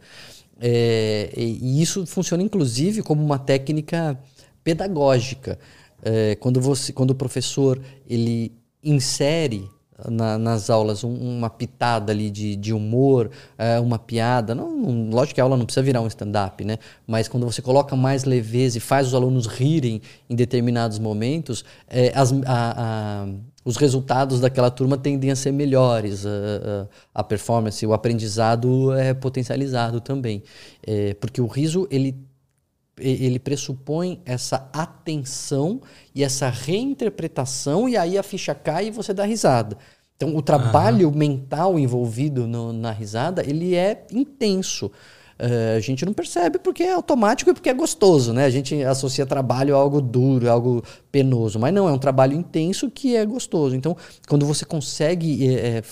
É, e isso funciona inclusive como uma técnica pedagógica. É, quando, você, quando o professor ele insere na, nas aulas um, uma pitada ali de, de humor, é, uma piada. Não, lógico que a aula não precisa virar um stand-up, né? Mas quando você coloca mais leveza e faz os alunos rirem em determinados momentos, é, as, a, a, os resultados daquela turma tendem a ser melhores. A, a performance, o aprendizado é potencializado também. Porque o riso, ele ele pressupõe essa atenção e essa reinterpretação, e aí a ficha cai e você dá risada. Então, o trabalho uhum. mental envolvido no, na risada, ele é intenso. Uh, a gente não percebe porque é automático e porque é gostoso, né? A gente associa trabalho a algo duro, a algo penoso, mas não, é um trabalho intenso que é gostoso. Então, quando você consegue é,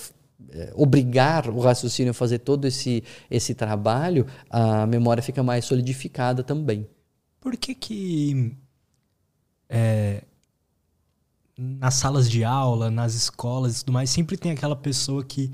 é, obrigar o raciocínio a fazer todo esse, esse trabalho, a memória fica mais solidificada também. Por que que é, nas salas de aula, nas escolas e tudo mais, sempre tem aquela pessoa que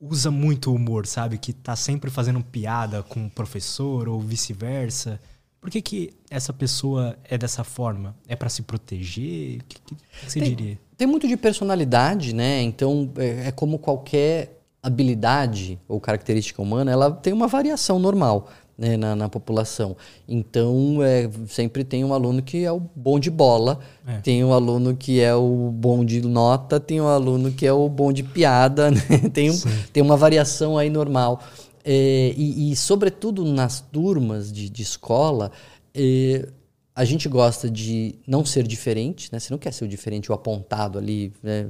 usa muito o humor, sabe? Que tá sempre fazendo piada com o professor ou vice-versa. Por que, que essa pessoa é dessa forma? É para se proteger? O que, que, que, você tem, diria? Tem muito de personalidade, né? Então, é, é como qualquer habilidade ou característica humana, ela tem uma variação normal né, na, na, população. Então, é, sempre tem um aluno que é o bom de bola, é. tem um aluno que é o bom de nota, tem um aluno que é o bom de piada, né? tem, um, tem uma variação aí normal. É, e, e, sobretudo nas turmas de, de escola, é, a gente gosta de não ser diferente, né? Você não quer ser o diferente, o apontado ali, né?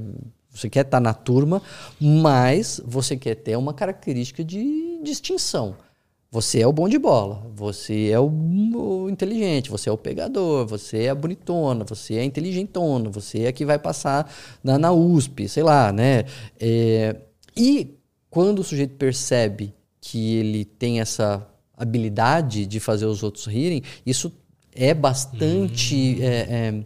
Você quer estar na turma, mas você quer ter uma característica de distinção. Você é o bom de bola, você é o, o, inteligente, você é o pegador, você é a bonitona, você é a inteligentona, você é a que vai passar na, na USP, sei lá, né? É, e quando o sujeito percebe que ele tem essa habilidade de fazer os outros rirem, isso é bastante hum. é,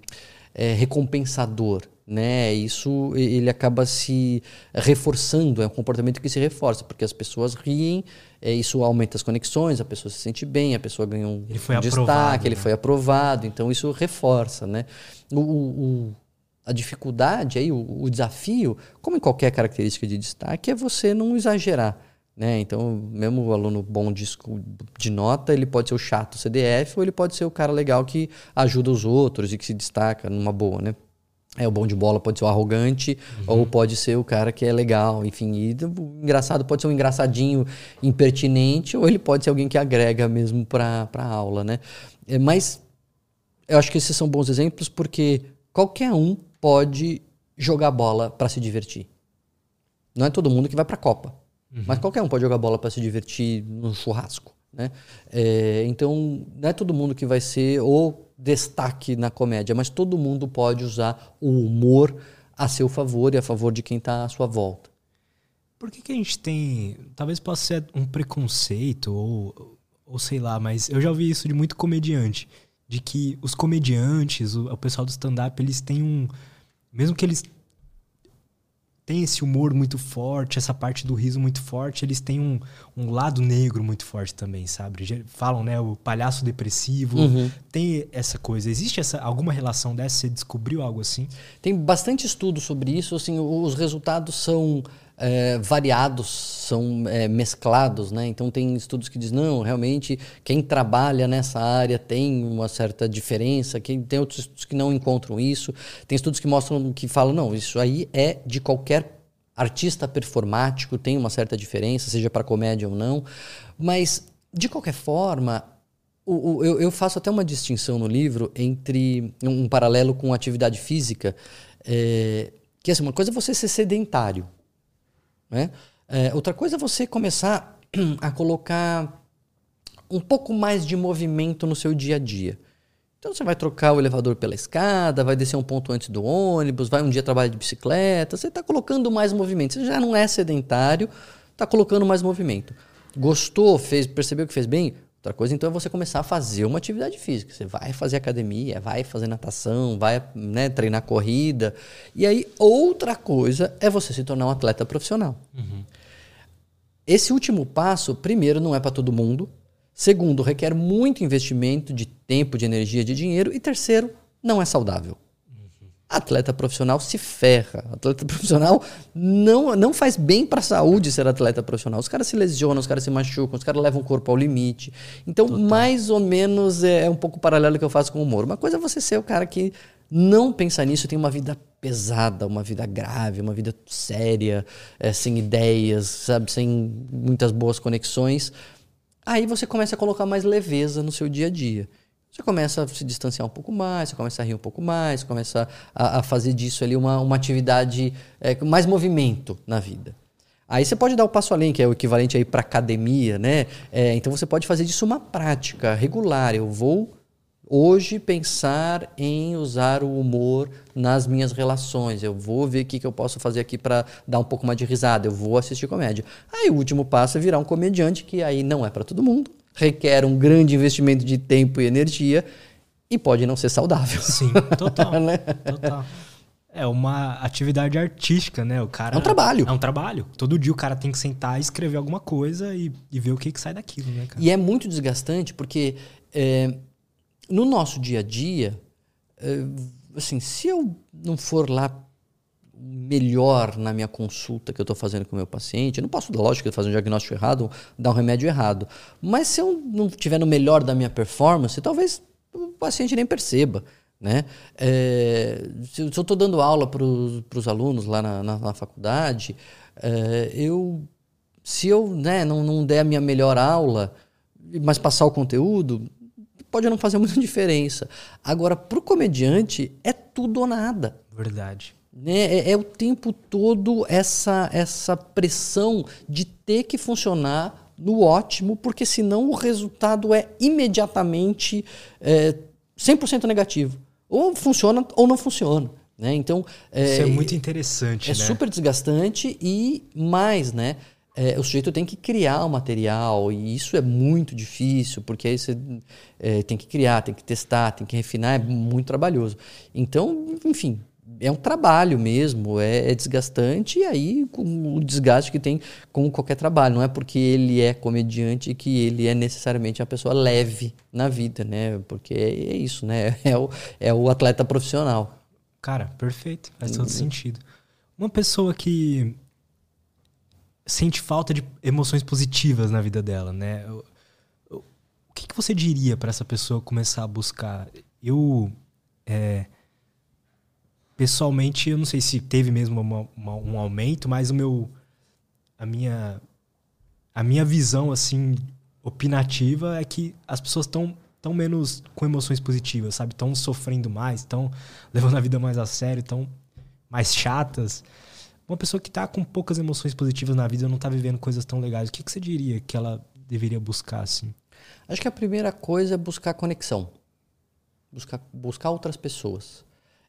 é, é recompensador né? Isso ele acaba se reforçando, é um comportamento que se reforça, porque as pessoas riem, é, isso aumenta as conexões, a pessoa se sente bem, a pessoa ganha um, ele foi um destaque, né? ele foi aprovado, então isso reforça, né? O, o, a dificuldade aí, o, o desafio, como em qualquer característica de destaque, é você não exagerar. Né? Então, mesmo o aluno bom de, de, nota, ele pode ser o chato CDF ou ele pode ser o cara legal que ajuda os outros e que se destaca numa boa, né? É, o bom de bola pode ser o arrogante, uhum. ou pode ser o cara que é legal, enfim. E o engraçado pode ser um engraçadinho impertinente, ou ele pode ser alguém que agrega mesmo para a aula, né? É, mas eu acho que esses são bons exemplos porque qualquer um pode jogar bola para se divertir. Não é todo mundo que vai para a Copa, uhum. mas qualquer um pode jogar bola para se divertir no churrasco, né? É, então, não é todo mundo que vai ser ou destaque na comédia, mas todo mundo pode usar o humor a seu favor e a favor de quem está à sua volta. Por que, que a gente tem. Talvez possa ser um preconceito, ou, ou sei lá, mas eu já ouvi isso de muito comediante. De que os comediantes, o, o pessoal do stand-up, eles têm um. Mesmo que eles têm esse humor muito forte, essa parte do riso muito forte, eles têm um, um lado negro muito forte também, sabe? Falam, né, o palhaço depressivo, uhum. tem essa coisa. Existe essa, alguma relação dessa? Você descobriu algo assim? Tem bastante estudo sobre isso, assim, os resultados são é, variados, são é, mesclados, né? Então tem estudos que dizem, não, realmente quem trabalha nessa área tem uma certa diferença, quem tem outros estudos que não encontram isso, tem estudos que mostram, que falam, não, isso aí é de qualquer artista performático, tem uma certa diferença, seja para comédia ou não, mas de qualquer forma, o, o, eu, eu, faço até uma distinção no livro entre um, um paralelo com atividade física, é, que assim, uma coisa é você ser sedentário, né? É, outra coisa é você começar a colocar um pouco mais de movimento no seu dia a dia. Então você vai trocar o elevador pela escada, vai descer um ponto antes do ônibus, vai um dia trabalhar de bicicleta, você está colocando mais movimento. Você já não é sedentário, está colocando mais movimento. Gostou, fez, percebeu que fez bem? Outra coisa, então, é você começar a fazer uma atividade física. Você vai fazer academia, vai fazer natação, vai né, treinar corrida. E aí, outra coisa é você se tornar um atleta profissional. Uhum. Esse último passo, primeiro, não é para todo mundo. Segundo, requer muito investimento de tempo, de energia, de dinheiro. E terceiro, não é saudável. Atleta profissional se ferra. Atleta profissional não, não faz bem para a saúde ser atleta profissional. Os caras se lesionam, os caras se machucam, os caras levam o corpo ao limite. Então, Total. mais ou menos é, é um pouco paralelo que eu faço com o humor. Uma coisa é você ser o cara que não pensa nisso, tem uma vida pesada, uma vida grave, uma vida séria, é, sem ideias, sabe, sem muitas boas conexões. Aí você começa a colocar mais leveza no seu dia a dia. Você começa a se distanciar um pouco mais, você começa a rir um pouco mais, você começa a, a fazer disso ali uma, uma atividade é, mais movimento na vida. Aí você pode dar o passo além, que é o equivalente aí para academia, né? É, então você pode fazer disso uma prática regular. Eu vou hoje pensar em usar o humor nas minhas relações. Eu vou ver o que, que eu posso fazer aqui para dar um pouco mais de risada. Eu vou assistir comédia. Aí o último passo é virar um comediante, que aí não é para todo mundo requer um grande investimento de tempo e energia e pode não ser saudável. Sim, total. né? Total. É uma atividade artística, né? O cara. É um trabalho. É um trabalho. Todo dia o cara tem que sentar e escrever alguma coisa e, e ver o que, que sai daquilo, né, cara? E é muito desgastante porque é, no nosso dia a dia, é, assim, se eu não for lá melhor na minha consulta que eu estou fazendo com o meu paciente. Eu não posso, lógico, fazer um diagnóstico errado, dar um remédio errado. Mas se eu não estiver no melhor da minha performance, talvez o paciente nem perceba. Né? É, se eu estou dando aula para os alunos lá na, na, na faculdade, é, eu, se eu né, não, não der a minha melhor aula, mas passar o conteúdo, pode não fazer muita diferença. Agora, para o comediante, é tudo ou nada. Verdade. Né? É, é, o tempo todo essa, essa pressão de ter que funcionar no ótimo, porque senão o resultado é imediatamente é, 100% negativo. Ou funciona ou não funciona. Né? Então, é, Isso é muito interessante. É né? super desgastante e mais, né? É, o sujeito tem que criar o material e isso é muito difícil, porque aí você é, tem que criar, tem que testar, tem que refinar, é muito trabalhoso. Então, enfim, é um trabalho mesmo, é, é, desgastante, e aí com o desgaste que tem com qualquer trabalho. Não é porque ele é comediante que ele é necessariamente uma pessoa leve na vida, né? Porque é, é isso, né? É o, é o atleta profissional. Cara, perfeito. Faz todo uhum. sentido. Uma pessoa que sente falta de emoções positivas na vida dela, né? O, que, que você diria para essa pessoa começar a buscar? Eu. É, pessoalmente, eu não sei se teve mesmo uma, uma, um aumento, mas o meu. A minha. A minha visão, assim, opinativa é que as pessoas estão tão menos com emoções positivas, sabe? Estão sofrendo mais, estão levando a vida mais a sério, estão mais chatas. Uma pessoa que está com poucas emoções positivas na vida não está vivendo coisas tão legais. O que, que você diria que ela deveria buscar, assim? Acho que a primeira coisa é buscar conexão. Buscar, buscar outras pessoas.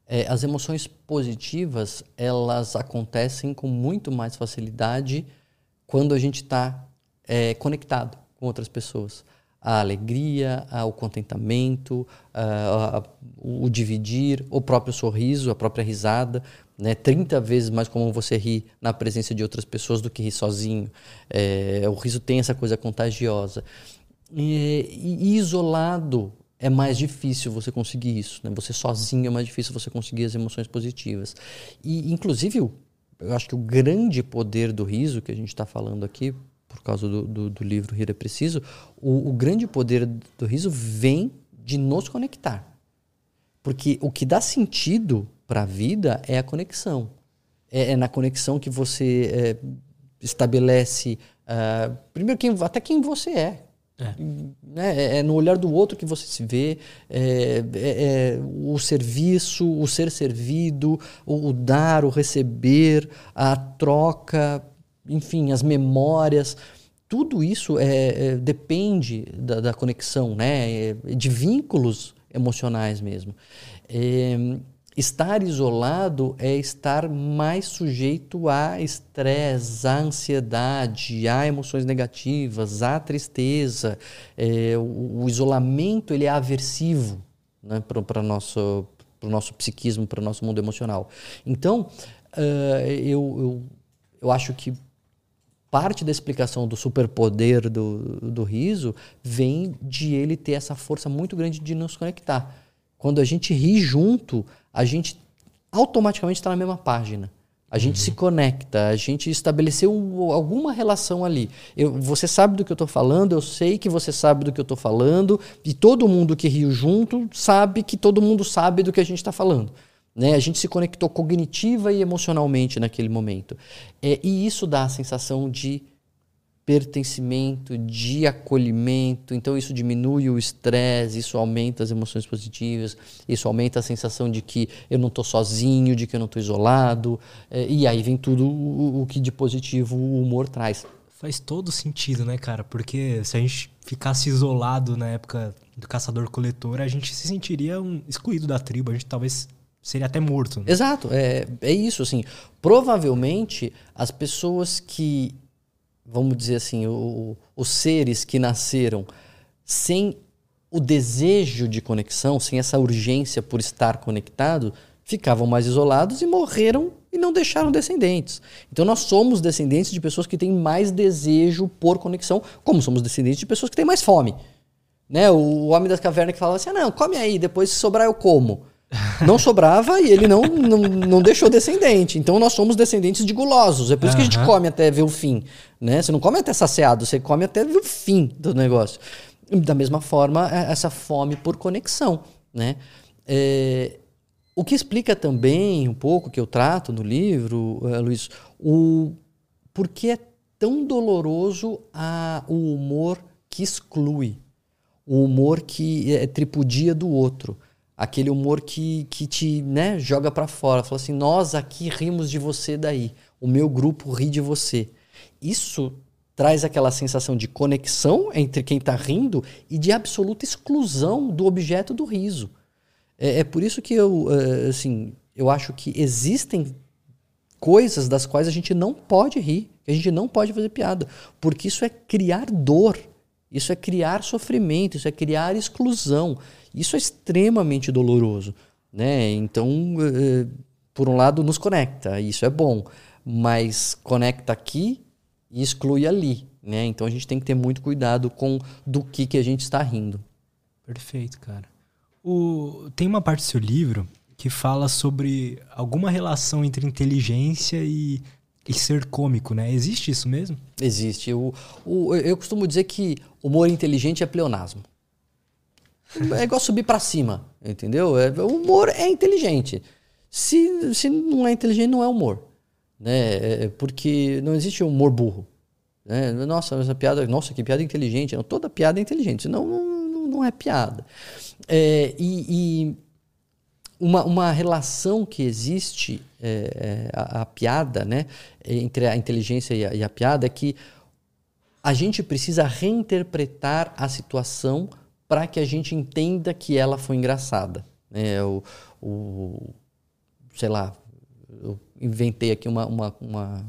É, as emoções positivas elas acontecem com muito mais facilidade quando a gente está é, conectado com outras pessoas. a alegria, o contentamento, a, a, o dividir, o próprio sorriso, a própria risada. Né? 30 vezes mais comum você rir na presença de outras pessoas do que rir sozinho. É, o riso tem essa coisa contagiosa. E, e, isolado é mais difícil você conseguir isso. Né? Você sozinho é mais difícil você conseguir as emoções positivas. E, inclusive, eu acho que o grande poder do riso que a gente está falando aqui, por causa do, do, do livro Rir é Preciso, o, o grande poder do riso vem de nos conectar. Porque o que dá sentido para a vida é a conexão. É, é, na conexão que você é, estabelece, uh, primeiro, quem, até quem você é. É. Né? é. É, no olhar do outro que você se vê, é, é, é o serviço, o ser servido, o, o, dar, o receber, a troca, enfim, as memórias. Tudo isso é, é depende da, da, conexão, né? de vínculos emocionais mesmo. Estar isolado é estar mais sujeito a estresse, a ansiedade, a emoções negativas, a tristeza. É, o, o, isolamento ele é aversivo né, para o nosso, nosso psiquismo, para o nosso mundo emocional. Então, uh, eu, eu, eu acho que parte da explicação do superpoder do, do riso vem de ele ter essa força muito grande de nos conectar. Quando a gente ri junto, a gente automaticamente está na mesma página. A gente uhum. se conecta, a gente estabeleceu alguma relação ali. Eu, você sabe do que eu estou falando, eu sei que você sabe do que eu estou falando, e todo mundo que riu junto sabe que todo mundo sabe do que a gente está falando. Né? A gente se conectou cognitiva e emocionalmente naquele momento. É, e isso dá a sensação de pertencimento, de acolhimento. Então isso diminui o estresse, isso aumenta as emoções positivas, isso aumenta a sensação de que eu não estou sozinho, de que eu não estou isolado. É, e aí vem tudo o, o, que de positivo o humor traz. Faz todo sentido, né, cara? Porque se a gente ficasse isolado na época do caçador-coletor, a gente se sentiria um excluído da tribo, a gente talvez seria até morto. Né? Exato, é, é isso, assim. Provavelmente as pessoas que vamos dizer assim, o, os seres que nasceram sem o desejo de conexão, sem essa urgência por estar conectado, ficavam mais isolados e morreram e não deixaram descendentes. Então nós somos descendentes de pessoas que têm mais desejo por conexão, como somos descendentes de pessoas que têm mais fome. Né? O homem das cavernas que falava assim: ah, não, come aí, depois se sobrar eu como. Não sobrava e ele não, não, não deixou descendente. Então nós somos descendentes de gulosos. É por isso que a gente come até ver o fim. Né? Você não come até saciado, você come até ver o fim do negócio. Da mesma forma, é, essa fome por conexão. Né? É, o que explica também um pouco que eu trato no livro, é, Luiz, o por que é tão doloroso a, o humor que exclui, o humor que é tripudia do outro aquele humor que, que te né, joga para fora. Fala assim: nós aqui rimos de você daí, o meu grupo ri de você. Isso traz aquela sensação de conexão entre quem está rindo e de absoluta exclusão do objeto do riso. É, é por isso que eu, é, assim, eu acho que existem coisas das quais a gente não pode rir, a gente não pode fazer piada, porque isso é criar dor, isso é criar sofrimento, isso é criar exclusão. Isso é extremamente doloroso. Né? Então, eh, por um lado, nos conecta, isso é bom, mas conecta aqui e exclui ali. Né? Então a gente tem que ter muito cuidado com do que, que a gente está rindo. Perfeito, cara. O, tem uma parte do seu livro que fala sobre alguma relação entre inteligência e, e ser cômico, né? Existe isso mesmo? Existe. O, o, eu costumo dizer que humor inteligente é pleonasmo. É igual subir para cima, entendeu? É, o humor é inteligente. Se, se não é inteligente, não é humor. Né? É, é porque não existe humor burro. Né? Nossa, essa piada, nossa, que piada inteligente. Não, toda piada é inteligente, senão não, não, é piada. É, e, e uma, uma relação que existe, é, é, a, a, piada, né, entre a inteligência e a, e a piada, é que a gente precisa reinterpretar a situação para que a gente entenda que ela foi engraçada. É, o, o, sei lá, eu inventei aqui uma, uma, uma,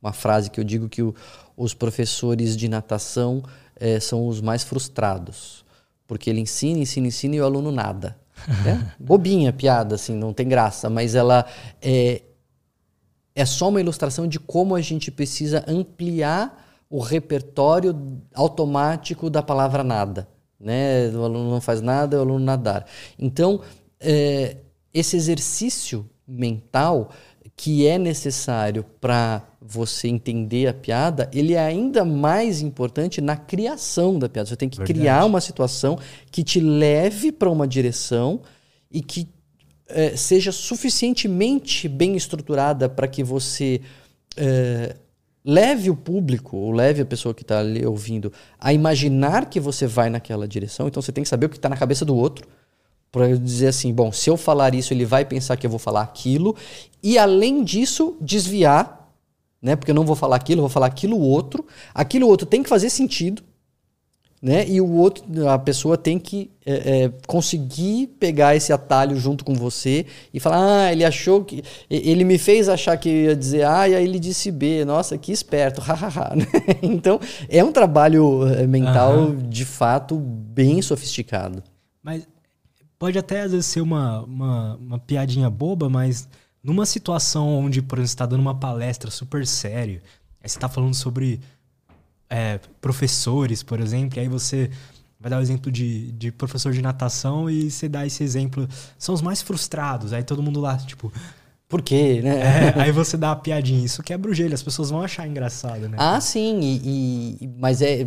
uma frase que eu digo que o, os professores de natação é, são os mais frustrados. Porque ele ensina, ensina, ensina e o aluno nada. É bobinha piada, assim, não tem graça, mas ela é, é só uma ilustração de como a gente precisa ampliar o repertório automático da palavra nada. Né? O aluno não faz nada, o aluno nadar. Então, é, esse exercício mental que é necessário para você entender a piada, ele é ainda mais importante na criação da piada. Você tem que Verdade. criar uma situação que te leve para uma direção e que é, seja suficientemente bem estruturada para que você é, leve o público, ou leve a pessoa que está ali ouvindo, a imaginar que você vai naquela direção. Então você tem que saber o que está na cabeça do outro para dizer assim, bom, se eu falar isso, ele vai pensar que eu vou falar aquilo, e além disso, desviar, né? Porque eu não vou falar aquilo, eu vou falar aquilo outro. Aquilo outro tem que fazer sentido, né? E o outro, a pessoa tem que é, é, conseguir pegar esse atalho junto com você e falar, ah, ele achou que, ele me fez achar que ia dizer A e aí ele disse B, nossa, que esperto, hahaha. Então é um trabalho é, mental uhum. de fato bem sofisticado. Mas pode até às vezes ser uma, uma, uma piadinha boba, mas numa situação onde, por exemplo, você está dando uma palestra super sério, aí você está falando sobre é, professores, por exemplo, e aí você vai dar o exemplo de, de professor de natação e você dá esse exemplo, são os mais frustrados, aí todo mundo lá, tipo... Por quê, né? É, aí você dá uma piadinha, isso quebra o gelo, as pessoas vão achar engraçado, né? Ah, sim, e, e mas é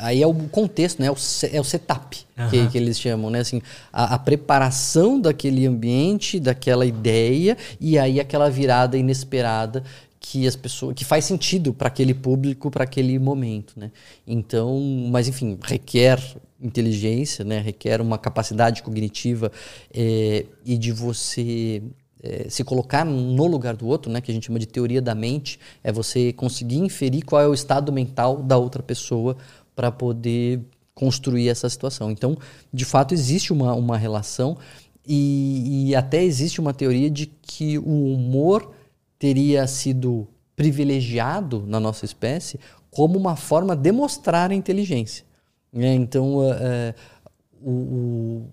aí é o contexto, né? É o, é o setup uhum. que, que, eles chamam, né? Assim, a, a, preparação daquele ambiente, daquela ideia e aí aquela virada inesperada que as pessoas que faz sentido para aquele público, para aquele momento, né? Então, mas enfim, requer inteligência, né? Requer uma capacidade cognitiva é, e de você é, se colocar no lugar do outro, né, que a gente chama de teoria da mente, é você conseguir inferir qual é o estado mental da outra pessoa para poder construir essa situação. Então, de fato, existe uma, uma relação e, e até existe uma teoria de que o humor teria sido privilegiado na nossa espécie como uma forma de mostrar a inteligência. É, então, uh, uh, o,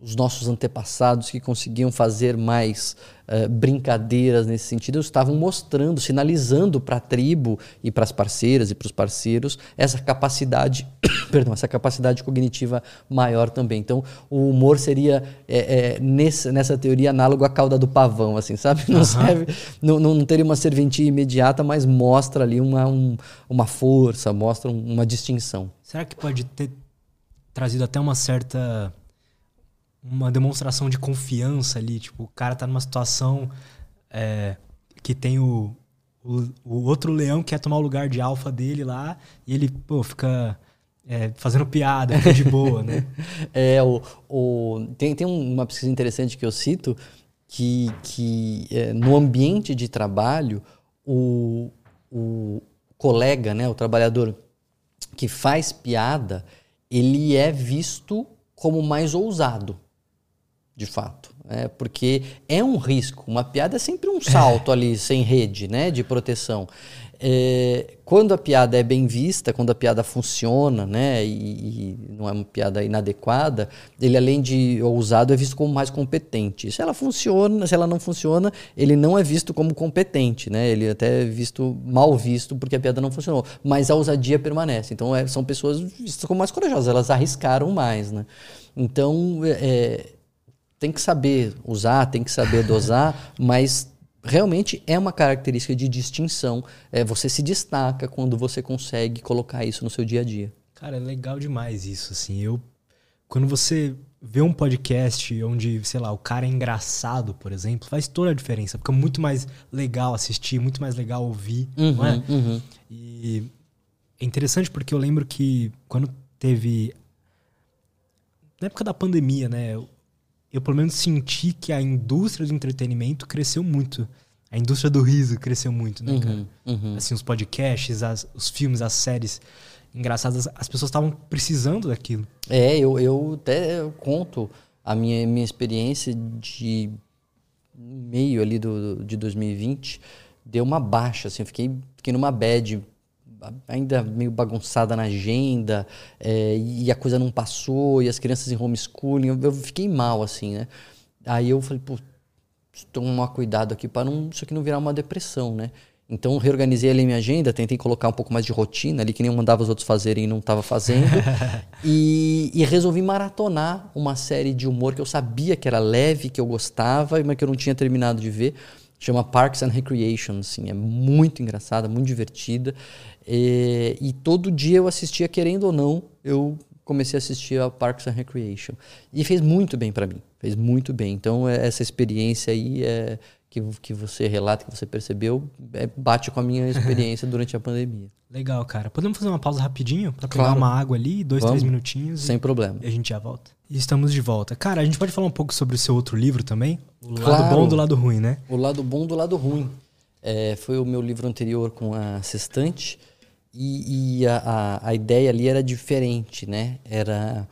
os nossos antepassados que conseguiam fazer mais uh, brincadeiras nesse sentido estavam mostrando, sinalizando para a tribo e para as parceiras e para os parceiros essa capacidade, perdão, essa capacidade cognitiva maior também. Então, o humor seria é, é, nesse, nessa teoria análogo à cauda do pavão, assim, sabe? Não uhum. serve, não, não teria uma serventia imediata, mas mostra ali uma, um, uma força, mostra uma distinção. Será que pode ter trazido até uma certa uma demonstração de confiança ali. Tipo, o cara tá numa situação é, que tem o, o, o, outro leão que quer tomar o lugar de alfa dele lá e ele, pô, fica é, fazendo piada, fica de boa, né? é, o, o, tem, tem uma pesquisa interessante que eu cito que, que é, no ambiente de trabalho, o, o colega, né, o trabalhador que faz piada, ele é visto como mais ousado de fato. É, porque é um risco. Uma piada é sempre um salto ali sem rede né, de proteção. É, quando a piada é bem vista, quando a piada funciona, né, e, e, não é uma piada inadequada, ele além de ousado é visto como mais competente. Se ela funciona, se ela não funciona, ele não é visto como competente, né? Ele até é visto mal visto porque a piada não funcionou. Mas a ousadia permanece. Então é, são pessoas vistas como mais corajosas. Elas arriscaram mais, né? Então é, tem que saber usar, tem que saber dosar, mas realmente é uma característica de distinção. É, você se destaca quando você consegue colocar isso no seu dia a dia. Cara, é legal demais isso, assim. Eu quando você vê um podcast onde, sei lá, o cara é engraçado, por exemplo, faz toda a diferença. Fica muito mais legal assistir, muito mais legal ouvir, uhum, não é? Uhum. E é interessante porque eu lembro que quando teve na época da pandemia, né? Eu pelo menos senti que a indústria do entretenimento cresceu muito. A indústria do riso cresceu muito, né, uhum, cara? Uhum. Assim, os podcasts, as, os filmes, as séries engraçadas, as pessoas estavam precisando daquilo. É, eu, eu até conto a minha, minha experiência de meio ali do, de 2020, deu uma baixa, assim, eu fiquei, fiquei numa bad ainda meio bagunçada na agenda, é, e a coisa não passou, e as crianças em homeschooling, eu, eu fiquei mal, assim, né? Aí eu falei, pô, tomar cuidado aqui para não isso aqui não virar uma depressão, né? Então reorganizei ali minha agenda, tentei colocar um pouco mais de rotina ali que nem eu mandava os outros fazerem e não estava fazendo. e, e, resolvi maratonar uma série de humor que eu sabia que era leve, que eu gostava, mas que eu não tinha terminado de ver. Chama Parks and Recreation, assim, é muito engraçada, muito divertida. E, e todo dia eu assistia, querendo ou não, eu comecei a assistir a Parks and Recreation. E fez muito bem para mim, fez muito bem. Então é, essa experiência aí é, que, que você relata, que você percebeu, é, bate com a minha experiência durante a pandemia. Legal, cara. Podemos fazer uma pausa rapidinho para pegar claro. uma água ali, dois, Vamos. três minutinhos? Sem e, problema. E a gente já volta. E estamos de volta. Cara, a gente pode falar um pouco sobre o seu outro livro também? O claro. lado bom do lado ruim, né? O lado bom do lado ruim. É, foi o meu livro anterior com a Sextante. E, e a, a, a, ideia ali era diferente, né? Era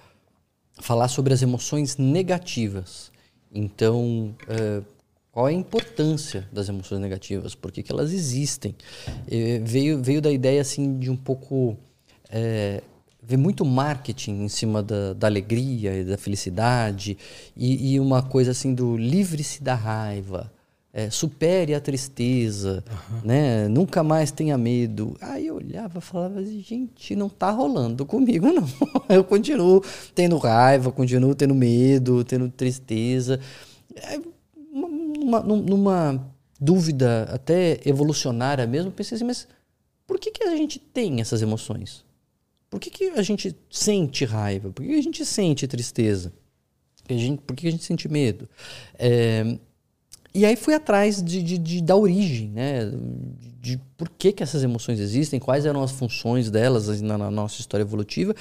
falar sobre as emoções negativas. Então, é, qual é a importância das emoções negativas? Por que, que elas existem? É, veio, veio da ideia assim de um pouco é, vê muito marketing em cima da, da alegria e da felicidade e, e, uma coisa assim do livre-se da raiva, é, supere a tristeza, uhum. né? Nunca mais tenha medo. Aí eu olhava e falava, gente, não tá rolando comigo não. eu continuo tendo raiva, continuo tendo medo, tendo tristeza. É, uma, numa dúvida até evolucionária mesmo, pensei assim, mas por que, que a gente tem essas emoções? Por que, que a gente sente raiva? Por que, que a gente sente tristeza? Por que a gente, por que a gente sente medo? É, e aí fui atrás de, de, de, da origem, né? De, por que, que essas emoções existem, quais eram as funções delas na, na nossa história evolutiva.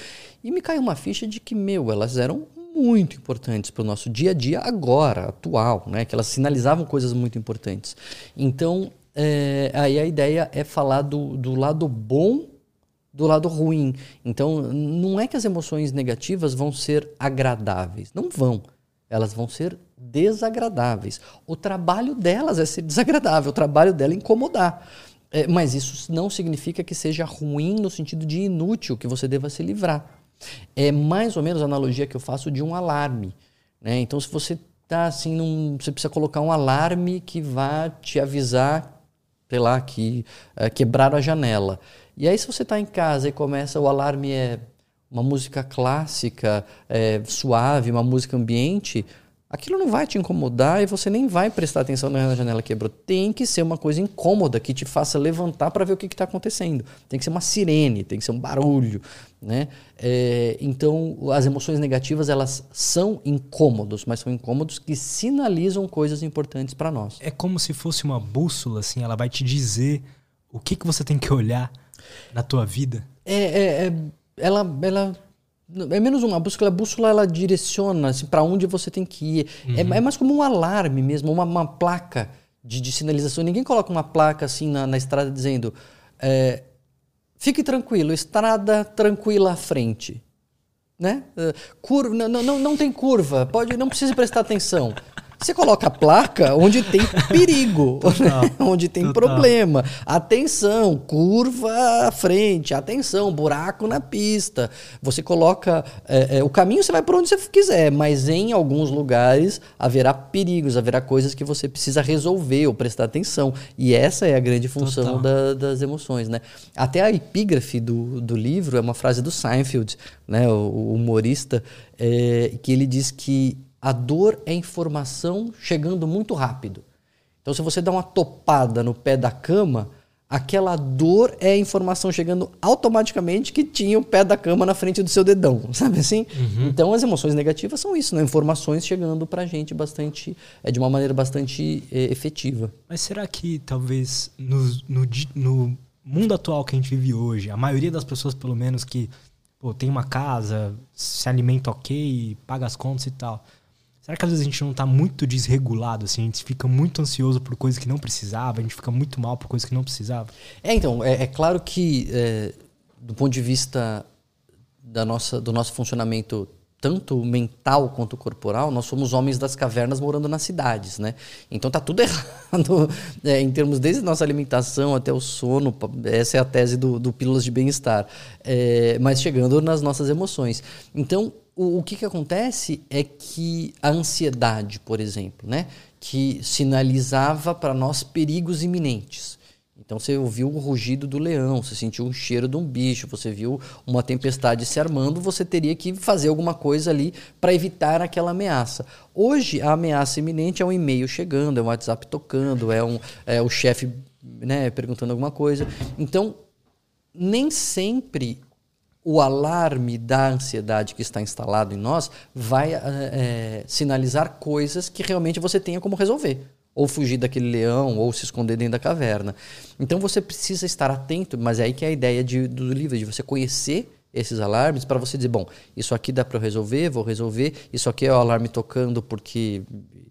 E me caiu uma ficha de que, meu, elas eram muito importantes para o nosso dia a dia agora, atual, né? Que elas sinalizavam coisas muito importantes. Então, é, aí a ideia é falar do, do lado bom do lado ruim. Então, não é que as emoções negativas vão ser agradáveis. Não vão. Elas vão ser desagradáveis. O trabalho delas é ser desagradável, o trabalho dela é incomodar. É, mas isso não significa que seja ruim no sentido de inútil, que você deva se livrar. É mais ou menos a analogia que eu faço de um alarme. Né? Então, se você está assim, num, você precisa colocar um alarme que vá te avisar, sei lá, que é, quebraram a janela. E aí, se você está em casa e começa, o alarme é uma música clássica, é, suave, uma música ambiente, aquilo não vai te incomodar e você nem vai prestar atenção na janela que quebrou. Tem que ser uma coisa incômoda que te faça levantar para ver o que está acontecendo. Tem que ser uma sirene, tem que ser um barulho, né? É, então, as emoções negativas elas são incômodos, mas são incômodos que sinalizam coisas importantes para nós. É como se fosse uma bússola, assim. Ela vai te dizer o que que você tem que olhar na tua vida? É, é, é ela, ela é menos uma bússola. A bússola ela direciona assim, para onde você tem que ir. É, uhum. É, é, mais como um alarme mesmo, uma, uma placa de, de, sinalização. Ninguém coloca uma placa assim na, na estrada dizendo: é, fique tranquilo, estrada tranquila à frente. Né? É, curva, não, não, não tem curva, pode, não precisa prestar atenção. Você coloca a placa onde tem perigo, onde tem Total. problema. Atenção, curva à frente, atenção, buraco na pista. Você coloca. É, é, o caminho você vai por onde você quiser, mas em alguns lugares haverá perigos, haverá coisas que você precisa resolver ou prestar atenção. E essa é a grande função da, das emoções. Né? Até a epígrafe do, do livro é uma frase do Seinfeld, né, o, o humorista, é, que ele diz que a dor é informação chegando muito rápido. Então, se você dá uma topada no pé da cama, aquela dor é a informação chegando automaticamente que tinha o pé da cama na frente do seu dedão, sabe assim? Uhum. Então, as emoções negativas são isso, né? informações chegando pra gente bastante, é de uma maneira bastante é, efetiva. Mas será que talvez no, no, no mundo atual que a gente vive hoje, a maioria das pessoas, pelo menos, que pô, tem uma casa, se alimenta ok, paga as contas e tal Será que às vezes a gente não está muito desregulado, assim? A gente fica muito ansioso por coisas que não precisava, a gente fica muito mal por coisas que não precisava? É, então, é, é claro que é, do ponto de vista da nossa, do nosso funcionamento tanto mental quanto corporal, nós somos homens das cavernas morando nas cidades, né? Então tá tudo errado é, em termos desde nossa alimentação até o sono. Essa é a tese do, do Pílulas de Bem-Estar. É, mas chegando nas nossas emoções. Então, o, o que, que acontece é que a ansiedade, por exemplo, né? Que sinalizava para nós perigos iminentes então você ouviu o rugido do leão, você sentiu o cheiro de um bicho, você viu uma tempestade se armando, você teria que fazer alguma coisa ali para evitar aquela ameaça. Hoje a ameaça iminente é um e-mail chegando, é um WhatsApp tocando, é, um, é o chefe né, perguntando alguma coisa. Então nem sempre o alarme da ansiedade que está instalado em nós vai é, sinalizar coisas que realmente você tenha como resolver ou fugir daquele leão, ou se esconder dentro da caverna. Então você precisa estar atento, mas é aí que é a ideia de, do livro, de você conhecer esses alarmes para você dizer, bom, isso aqui dá para resolver, vou resolver, isso aqui é o alarme tocando porque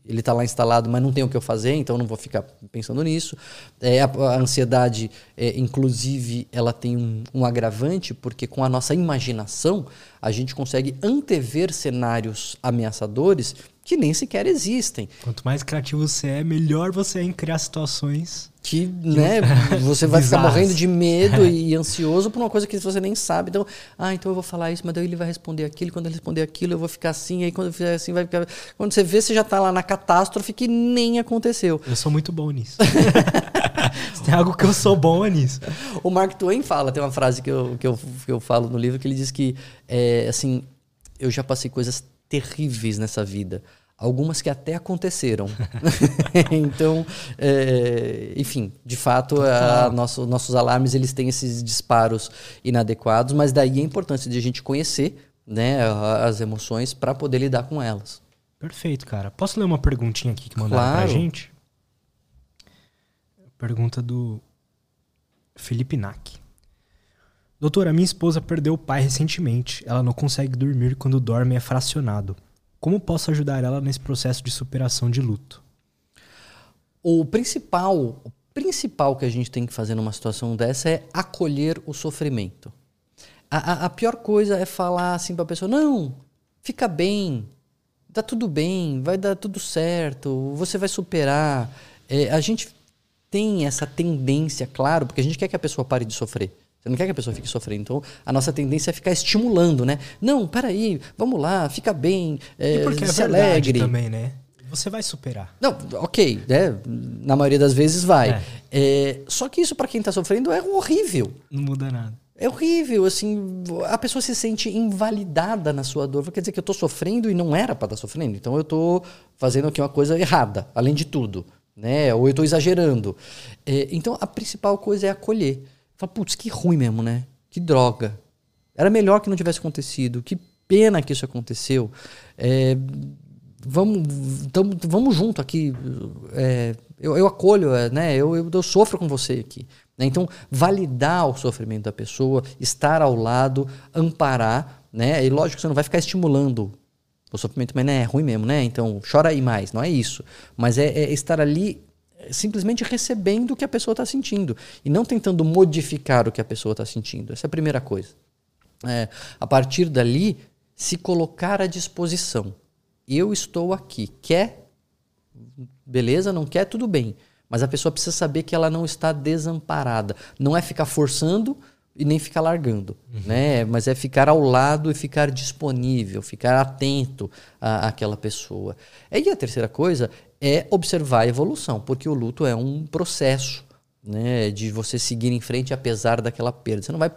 ele está lá instalado, mas não tem o que eu fazer, então não vou ficar pensando nisso. É, a, a ansiedade, é, inclusive, ela tem um, um, agravante, porque com a nossa imaginação, a gente consegue antever cenários ameaçadores que nem sequer existem. Quanto mais criativo você é, melhor você é em criar situações que, né, você vai ficar morrendo de medo e ansioso por uma coisa que você nem sabe. Então, ah, então eu vou falar isso, mas daí ele vai responder aquilo, quando ele responder aquilo, eu vou ficar assim, aí quando eu fizer assim, vai ficar. Quando você vê, você já está lá na catástrofe que nem aconteceu. Eu sou muito bom nisso. Tem algo que eu sou bom é nisso. O Mark Twain fala, tem uma frase que eu, que eu, que eu falo no livro que ele diz que, é, assim, eu já passei coisas terríveis nessa vida. Algumas que até aconteceram. então, é, enfim, de fato, a, nosso, nossos alarmes eles têm esses disparos inadequados, mas daí a importância de a gente conhecer né, as emoções para poder lidar com elas. Perfeito, cara. Posso ler uma perguntinha aqui que mandaram claro. pra gente? Pergunta do Felipe Nack. Doutora, minha esposa perdeu o pai recentemente. Ela não consegue dormir quando dorme é fracionado. Como posso ajudar ela nesse processo de superação de luto? O principal, o principal que a gente tem que fazer numa situação dessa é acolher o sofrimento. A, a, a pior coisa é falar assim para a pessoa: não, fica bem, tá tudo bem, vai dar tudo certo, você vai superar. É, a gente tem essa tendência, claro, porque a gente quer que a pessoa pare de sofrer. Você não quer que a pessoa fique sofrendo. Então, a nossa tendência é ficar estimulando, né? Não, peraí, vamos lá, fica bem, é, e porque se é alegre. também, né? Você vai superar. Não, ok, né? Na maioria das vezes vai. É. É, só que isso para quem tá sofrendo é horrível. Não muda nada. É horrível, assim, a pessoa se sente invalidada na sua dor. Quer dizer que eu tô sofrendo e não era para estar tá sofrendo. Então eu tô fazendo aqui uma coisa errada, além de tudo, né? Ou eu tô exagerando. É, então a principal coisa é acolher. Fala, putz, que ruim mesmo, né? Que droga. Era melhor que não tivesse acontecido. Que pena que isso aconteceu. É, vamos, tamo, vamos junto aqui. É, eu, eu, acolho, é, né? Eu, eu, eu, sofro com você aqui. Né? Então, validar o sofrimento da pessoa, estar ao lado, amparar, né? E lógico que você não vai ficar estimulando o sofrimento, mas né, é ruim mesmo, né? Então, chora aí mais. Não é isso. Mas é, é estar ali simplesmente recebendo o que a pessoa está sentindo e não tentando modificar o que a pessoa está sentindo. Essa é a primeira coisa. É, a partir dali, se colocar à disposição. Eu estou aqui. Quer? Beleza? Não quer? Tudo bem. Mas a pessoa precisa saber que ela não está desamparada. Não é ficar forçando e nem ficar largando, uhum. né? Mas é ficar ao lado e ficar disponível, ficar atento à, àquela pessoa. E a terceira coisa é observar a evolução, porque o luto é um processo, né? De você seguir em frente apesar daquela perda. Você não vai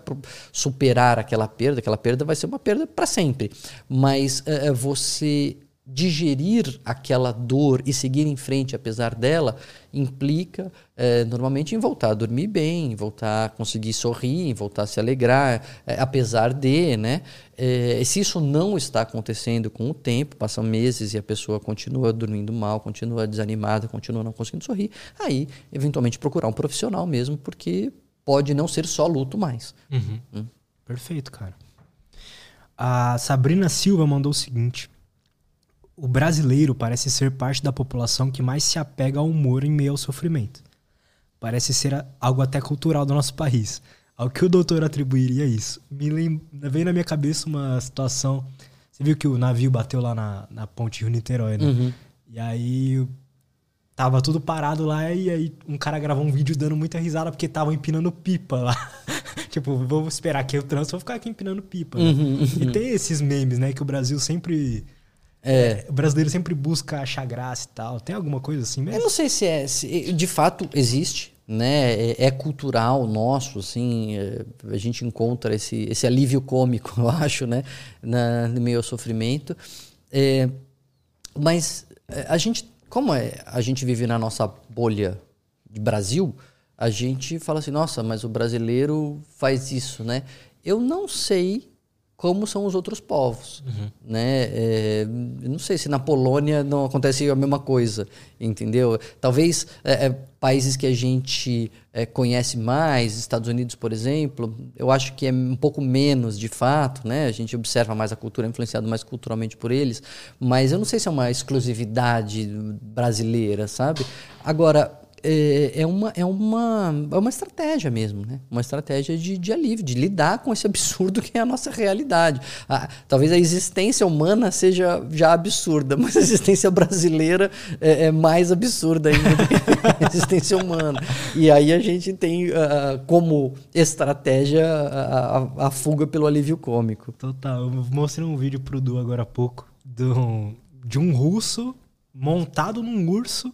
superar aquela perda, aquela perda vai ser uma perda para sempre. Mas é, você digerir aquela dor e seguir em frente apesar dela implica é, normalmente em voltar a dormir bem, voltar a conseguir sorrir, voltar a se alegrar, é, apesar de, né? É, se isso não está acontecendo com o tempo, passam meses e a pessoa continua dormindo mal, continua desanimada, continua não conseguindo sorrir, aí eventualmente procurar um profissional mesmo, porque pode não ser só luto mais. Uhum. Hum. Perfeito, cara. A Sabrina Silva mandou o seguinte o brasileiro parece ser parte da população que mais se apega ao humor em meio ao sofrimento. Parece ser algo até cultural do nosso país. Ao que o doutor atribuiria isso? Me lem... veio na minha cabeça uma situação. Você viu que o navio bateu lá na, na ponte Rio-Niterói, né? Uhum. E aí tava tudo parado lá e aí um cara gravou um vídeo dando muita risada porque tava empinando pipa lá. tipo, vou esperar aqui o trânsito, vou ficar aqui empinando pipa. né? Uhum, E tem esses memes, né? Que o Brasil sempre. É. O brasileiro sempre busca achar graça e tal. Tem alguma coisa assim Eu mesmo? não sei se é. se- de fato existe, né? É, é cultural nosso, assim. é, a gente encontra esse, esse alívio cômico, eu acho, né? Na, no meio ao sofrimento. É, mas é, a gente, como é, a gente vive na nossa bolha de Brasil, a gente fala assim, nossa, mas o brasileiro faz isso, né? Eu não sei como são os outros povos, né? É, não sei se na Polônia não acontece a mesma coisa, entendeu? Talvez é, é, países que a gente é, conhece mais, Estados Unidos, por exemplo, eu acho que é um pouco menos de fato, né? A gente observa mais a cultura, é influenciado mais culturalmente por eles, mas eu não sei se é uma exclusividade brasileira, sabe? Agora, é, é, uma, é, uma, é uma estratégia mesmo, né? Uma estratégia de, de alívio, de lidar com esse absurdo que é a nossa realidade. Talvez a existência humana seja já absurda, mas a existência brasileira é, é mais absurda ainda do que a existência humana. E aí a gente tem ah, como estratégia a, a- a fuga pelo alívio cômico. Total. Eu mostrei um vídeo pro Du agora há pouco do, de um russo montado num urso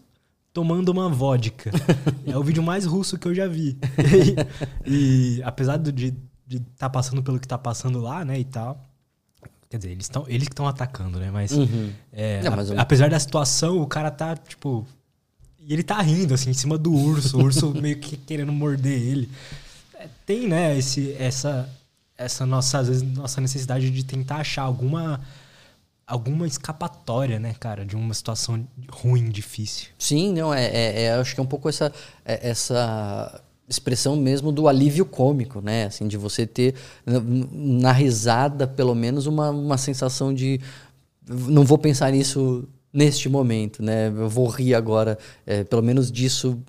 tomando uma vodka. é o vídeo mais russo que eu já vi. E, e apesar de estar tá passando pelo que tá passando lá, né, e tal. Quer dizer, eles, tão, eles que estão atacando, né? Mas, Uhum. é, Não, mas a- eu- apesar da situação, o cara tá, tipo. E ele tá rindo, assim, em cima do urso. O urso meio que querendo morder ele. É, tem, né, esse, essa, essa nossa, às vezes, nossa necessidade de tentar achar alguma, alguma escapatória, né, cara, de uma situação ruim, difícil. Sim, não, é, é- é- acho que é um pouco essa, é- essa expressão mesmo do alívio cômico, né? Assim, de você ter na, risada, pelo menos, uma, uma sensação de não vou pensar nisso neste momento, né? Eu vou rir agora, é, pelo menos disso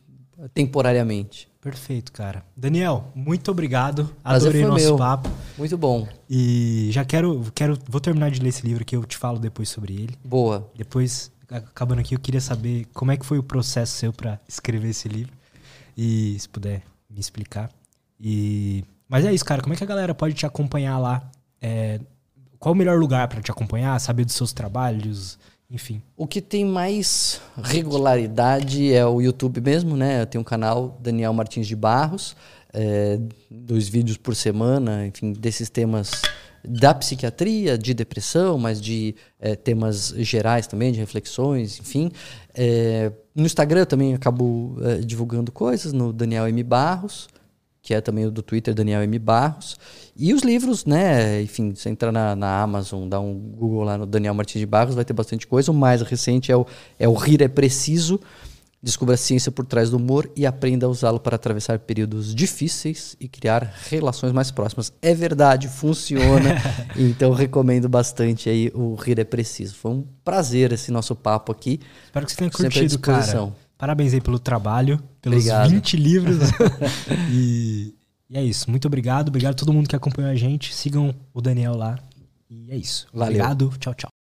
temporariamente. Perfeito, cara. Daniel, muito obrigado. Prazer Adorei foi nosso meu. papo. Muito bom. E já quero, quero. Vou terminar de ler esse livro que eu te falo depois sobre ele. Boa. Depois, acabando aqui, eu queria saber como é que foi o processo seu pra escrever esse livro. E se puder me explicar. E mas é isso, cara. Como é que a galera pode te acompanhar lá? É, qual o melhor lugar pra te acompanhar? Saber dos seus trabalhos, enfim. O que tem mais regularidade é o YouTube mesmo, né? Eu tenho um canal, Daniel Martins de Barros, é, dois vídeos por semana, enfim, desses temas da psiquiatria, de depressão, mas de é, temas gerais também, de reflexões, enfim. É, no Instagram também acabo divulgando coisas, no Daniel M. Barros, que é também o do Twitter, Daniel M. Barros. E os livros, né? Enfim, você entra na, na Amazon, dá um Google lá no Daniel Martins de Barros, vai ter bastante coisa. O mais recente é o, é o Rir é Preciso. Descubra a ciência por trás do humor e aprenda a usá-lo para atravessar períodos difíceis e criar relações mais próximas. É verdade, funciona. então recomendo bastante aí o Rir é Preciso. Foi um prazer esse nosso papo aqui. Espero que você tenha Sempre curtido, cara. Parabéns aí pelo trabalho, pelos Obrigado. 20 livros. e, e é isso. Muito obrigado. Obrigado a todo mundo que acompanhou a gente. Sigam o Daniel lá. E é isso. Valeu. Obrigado. Tchau, tchau.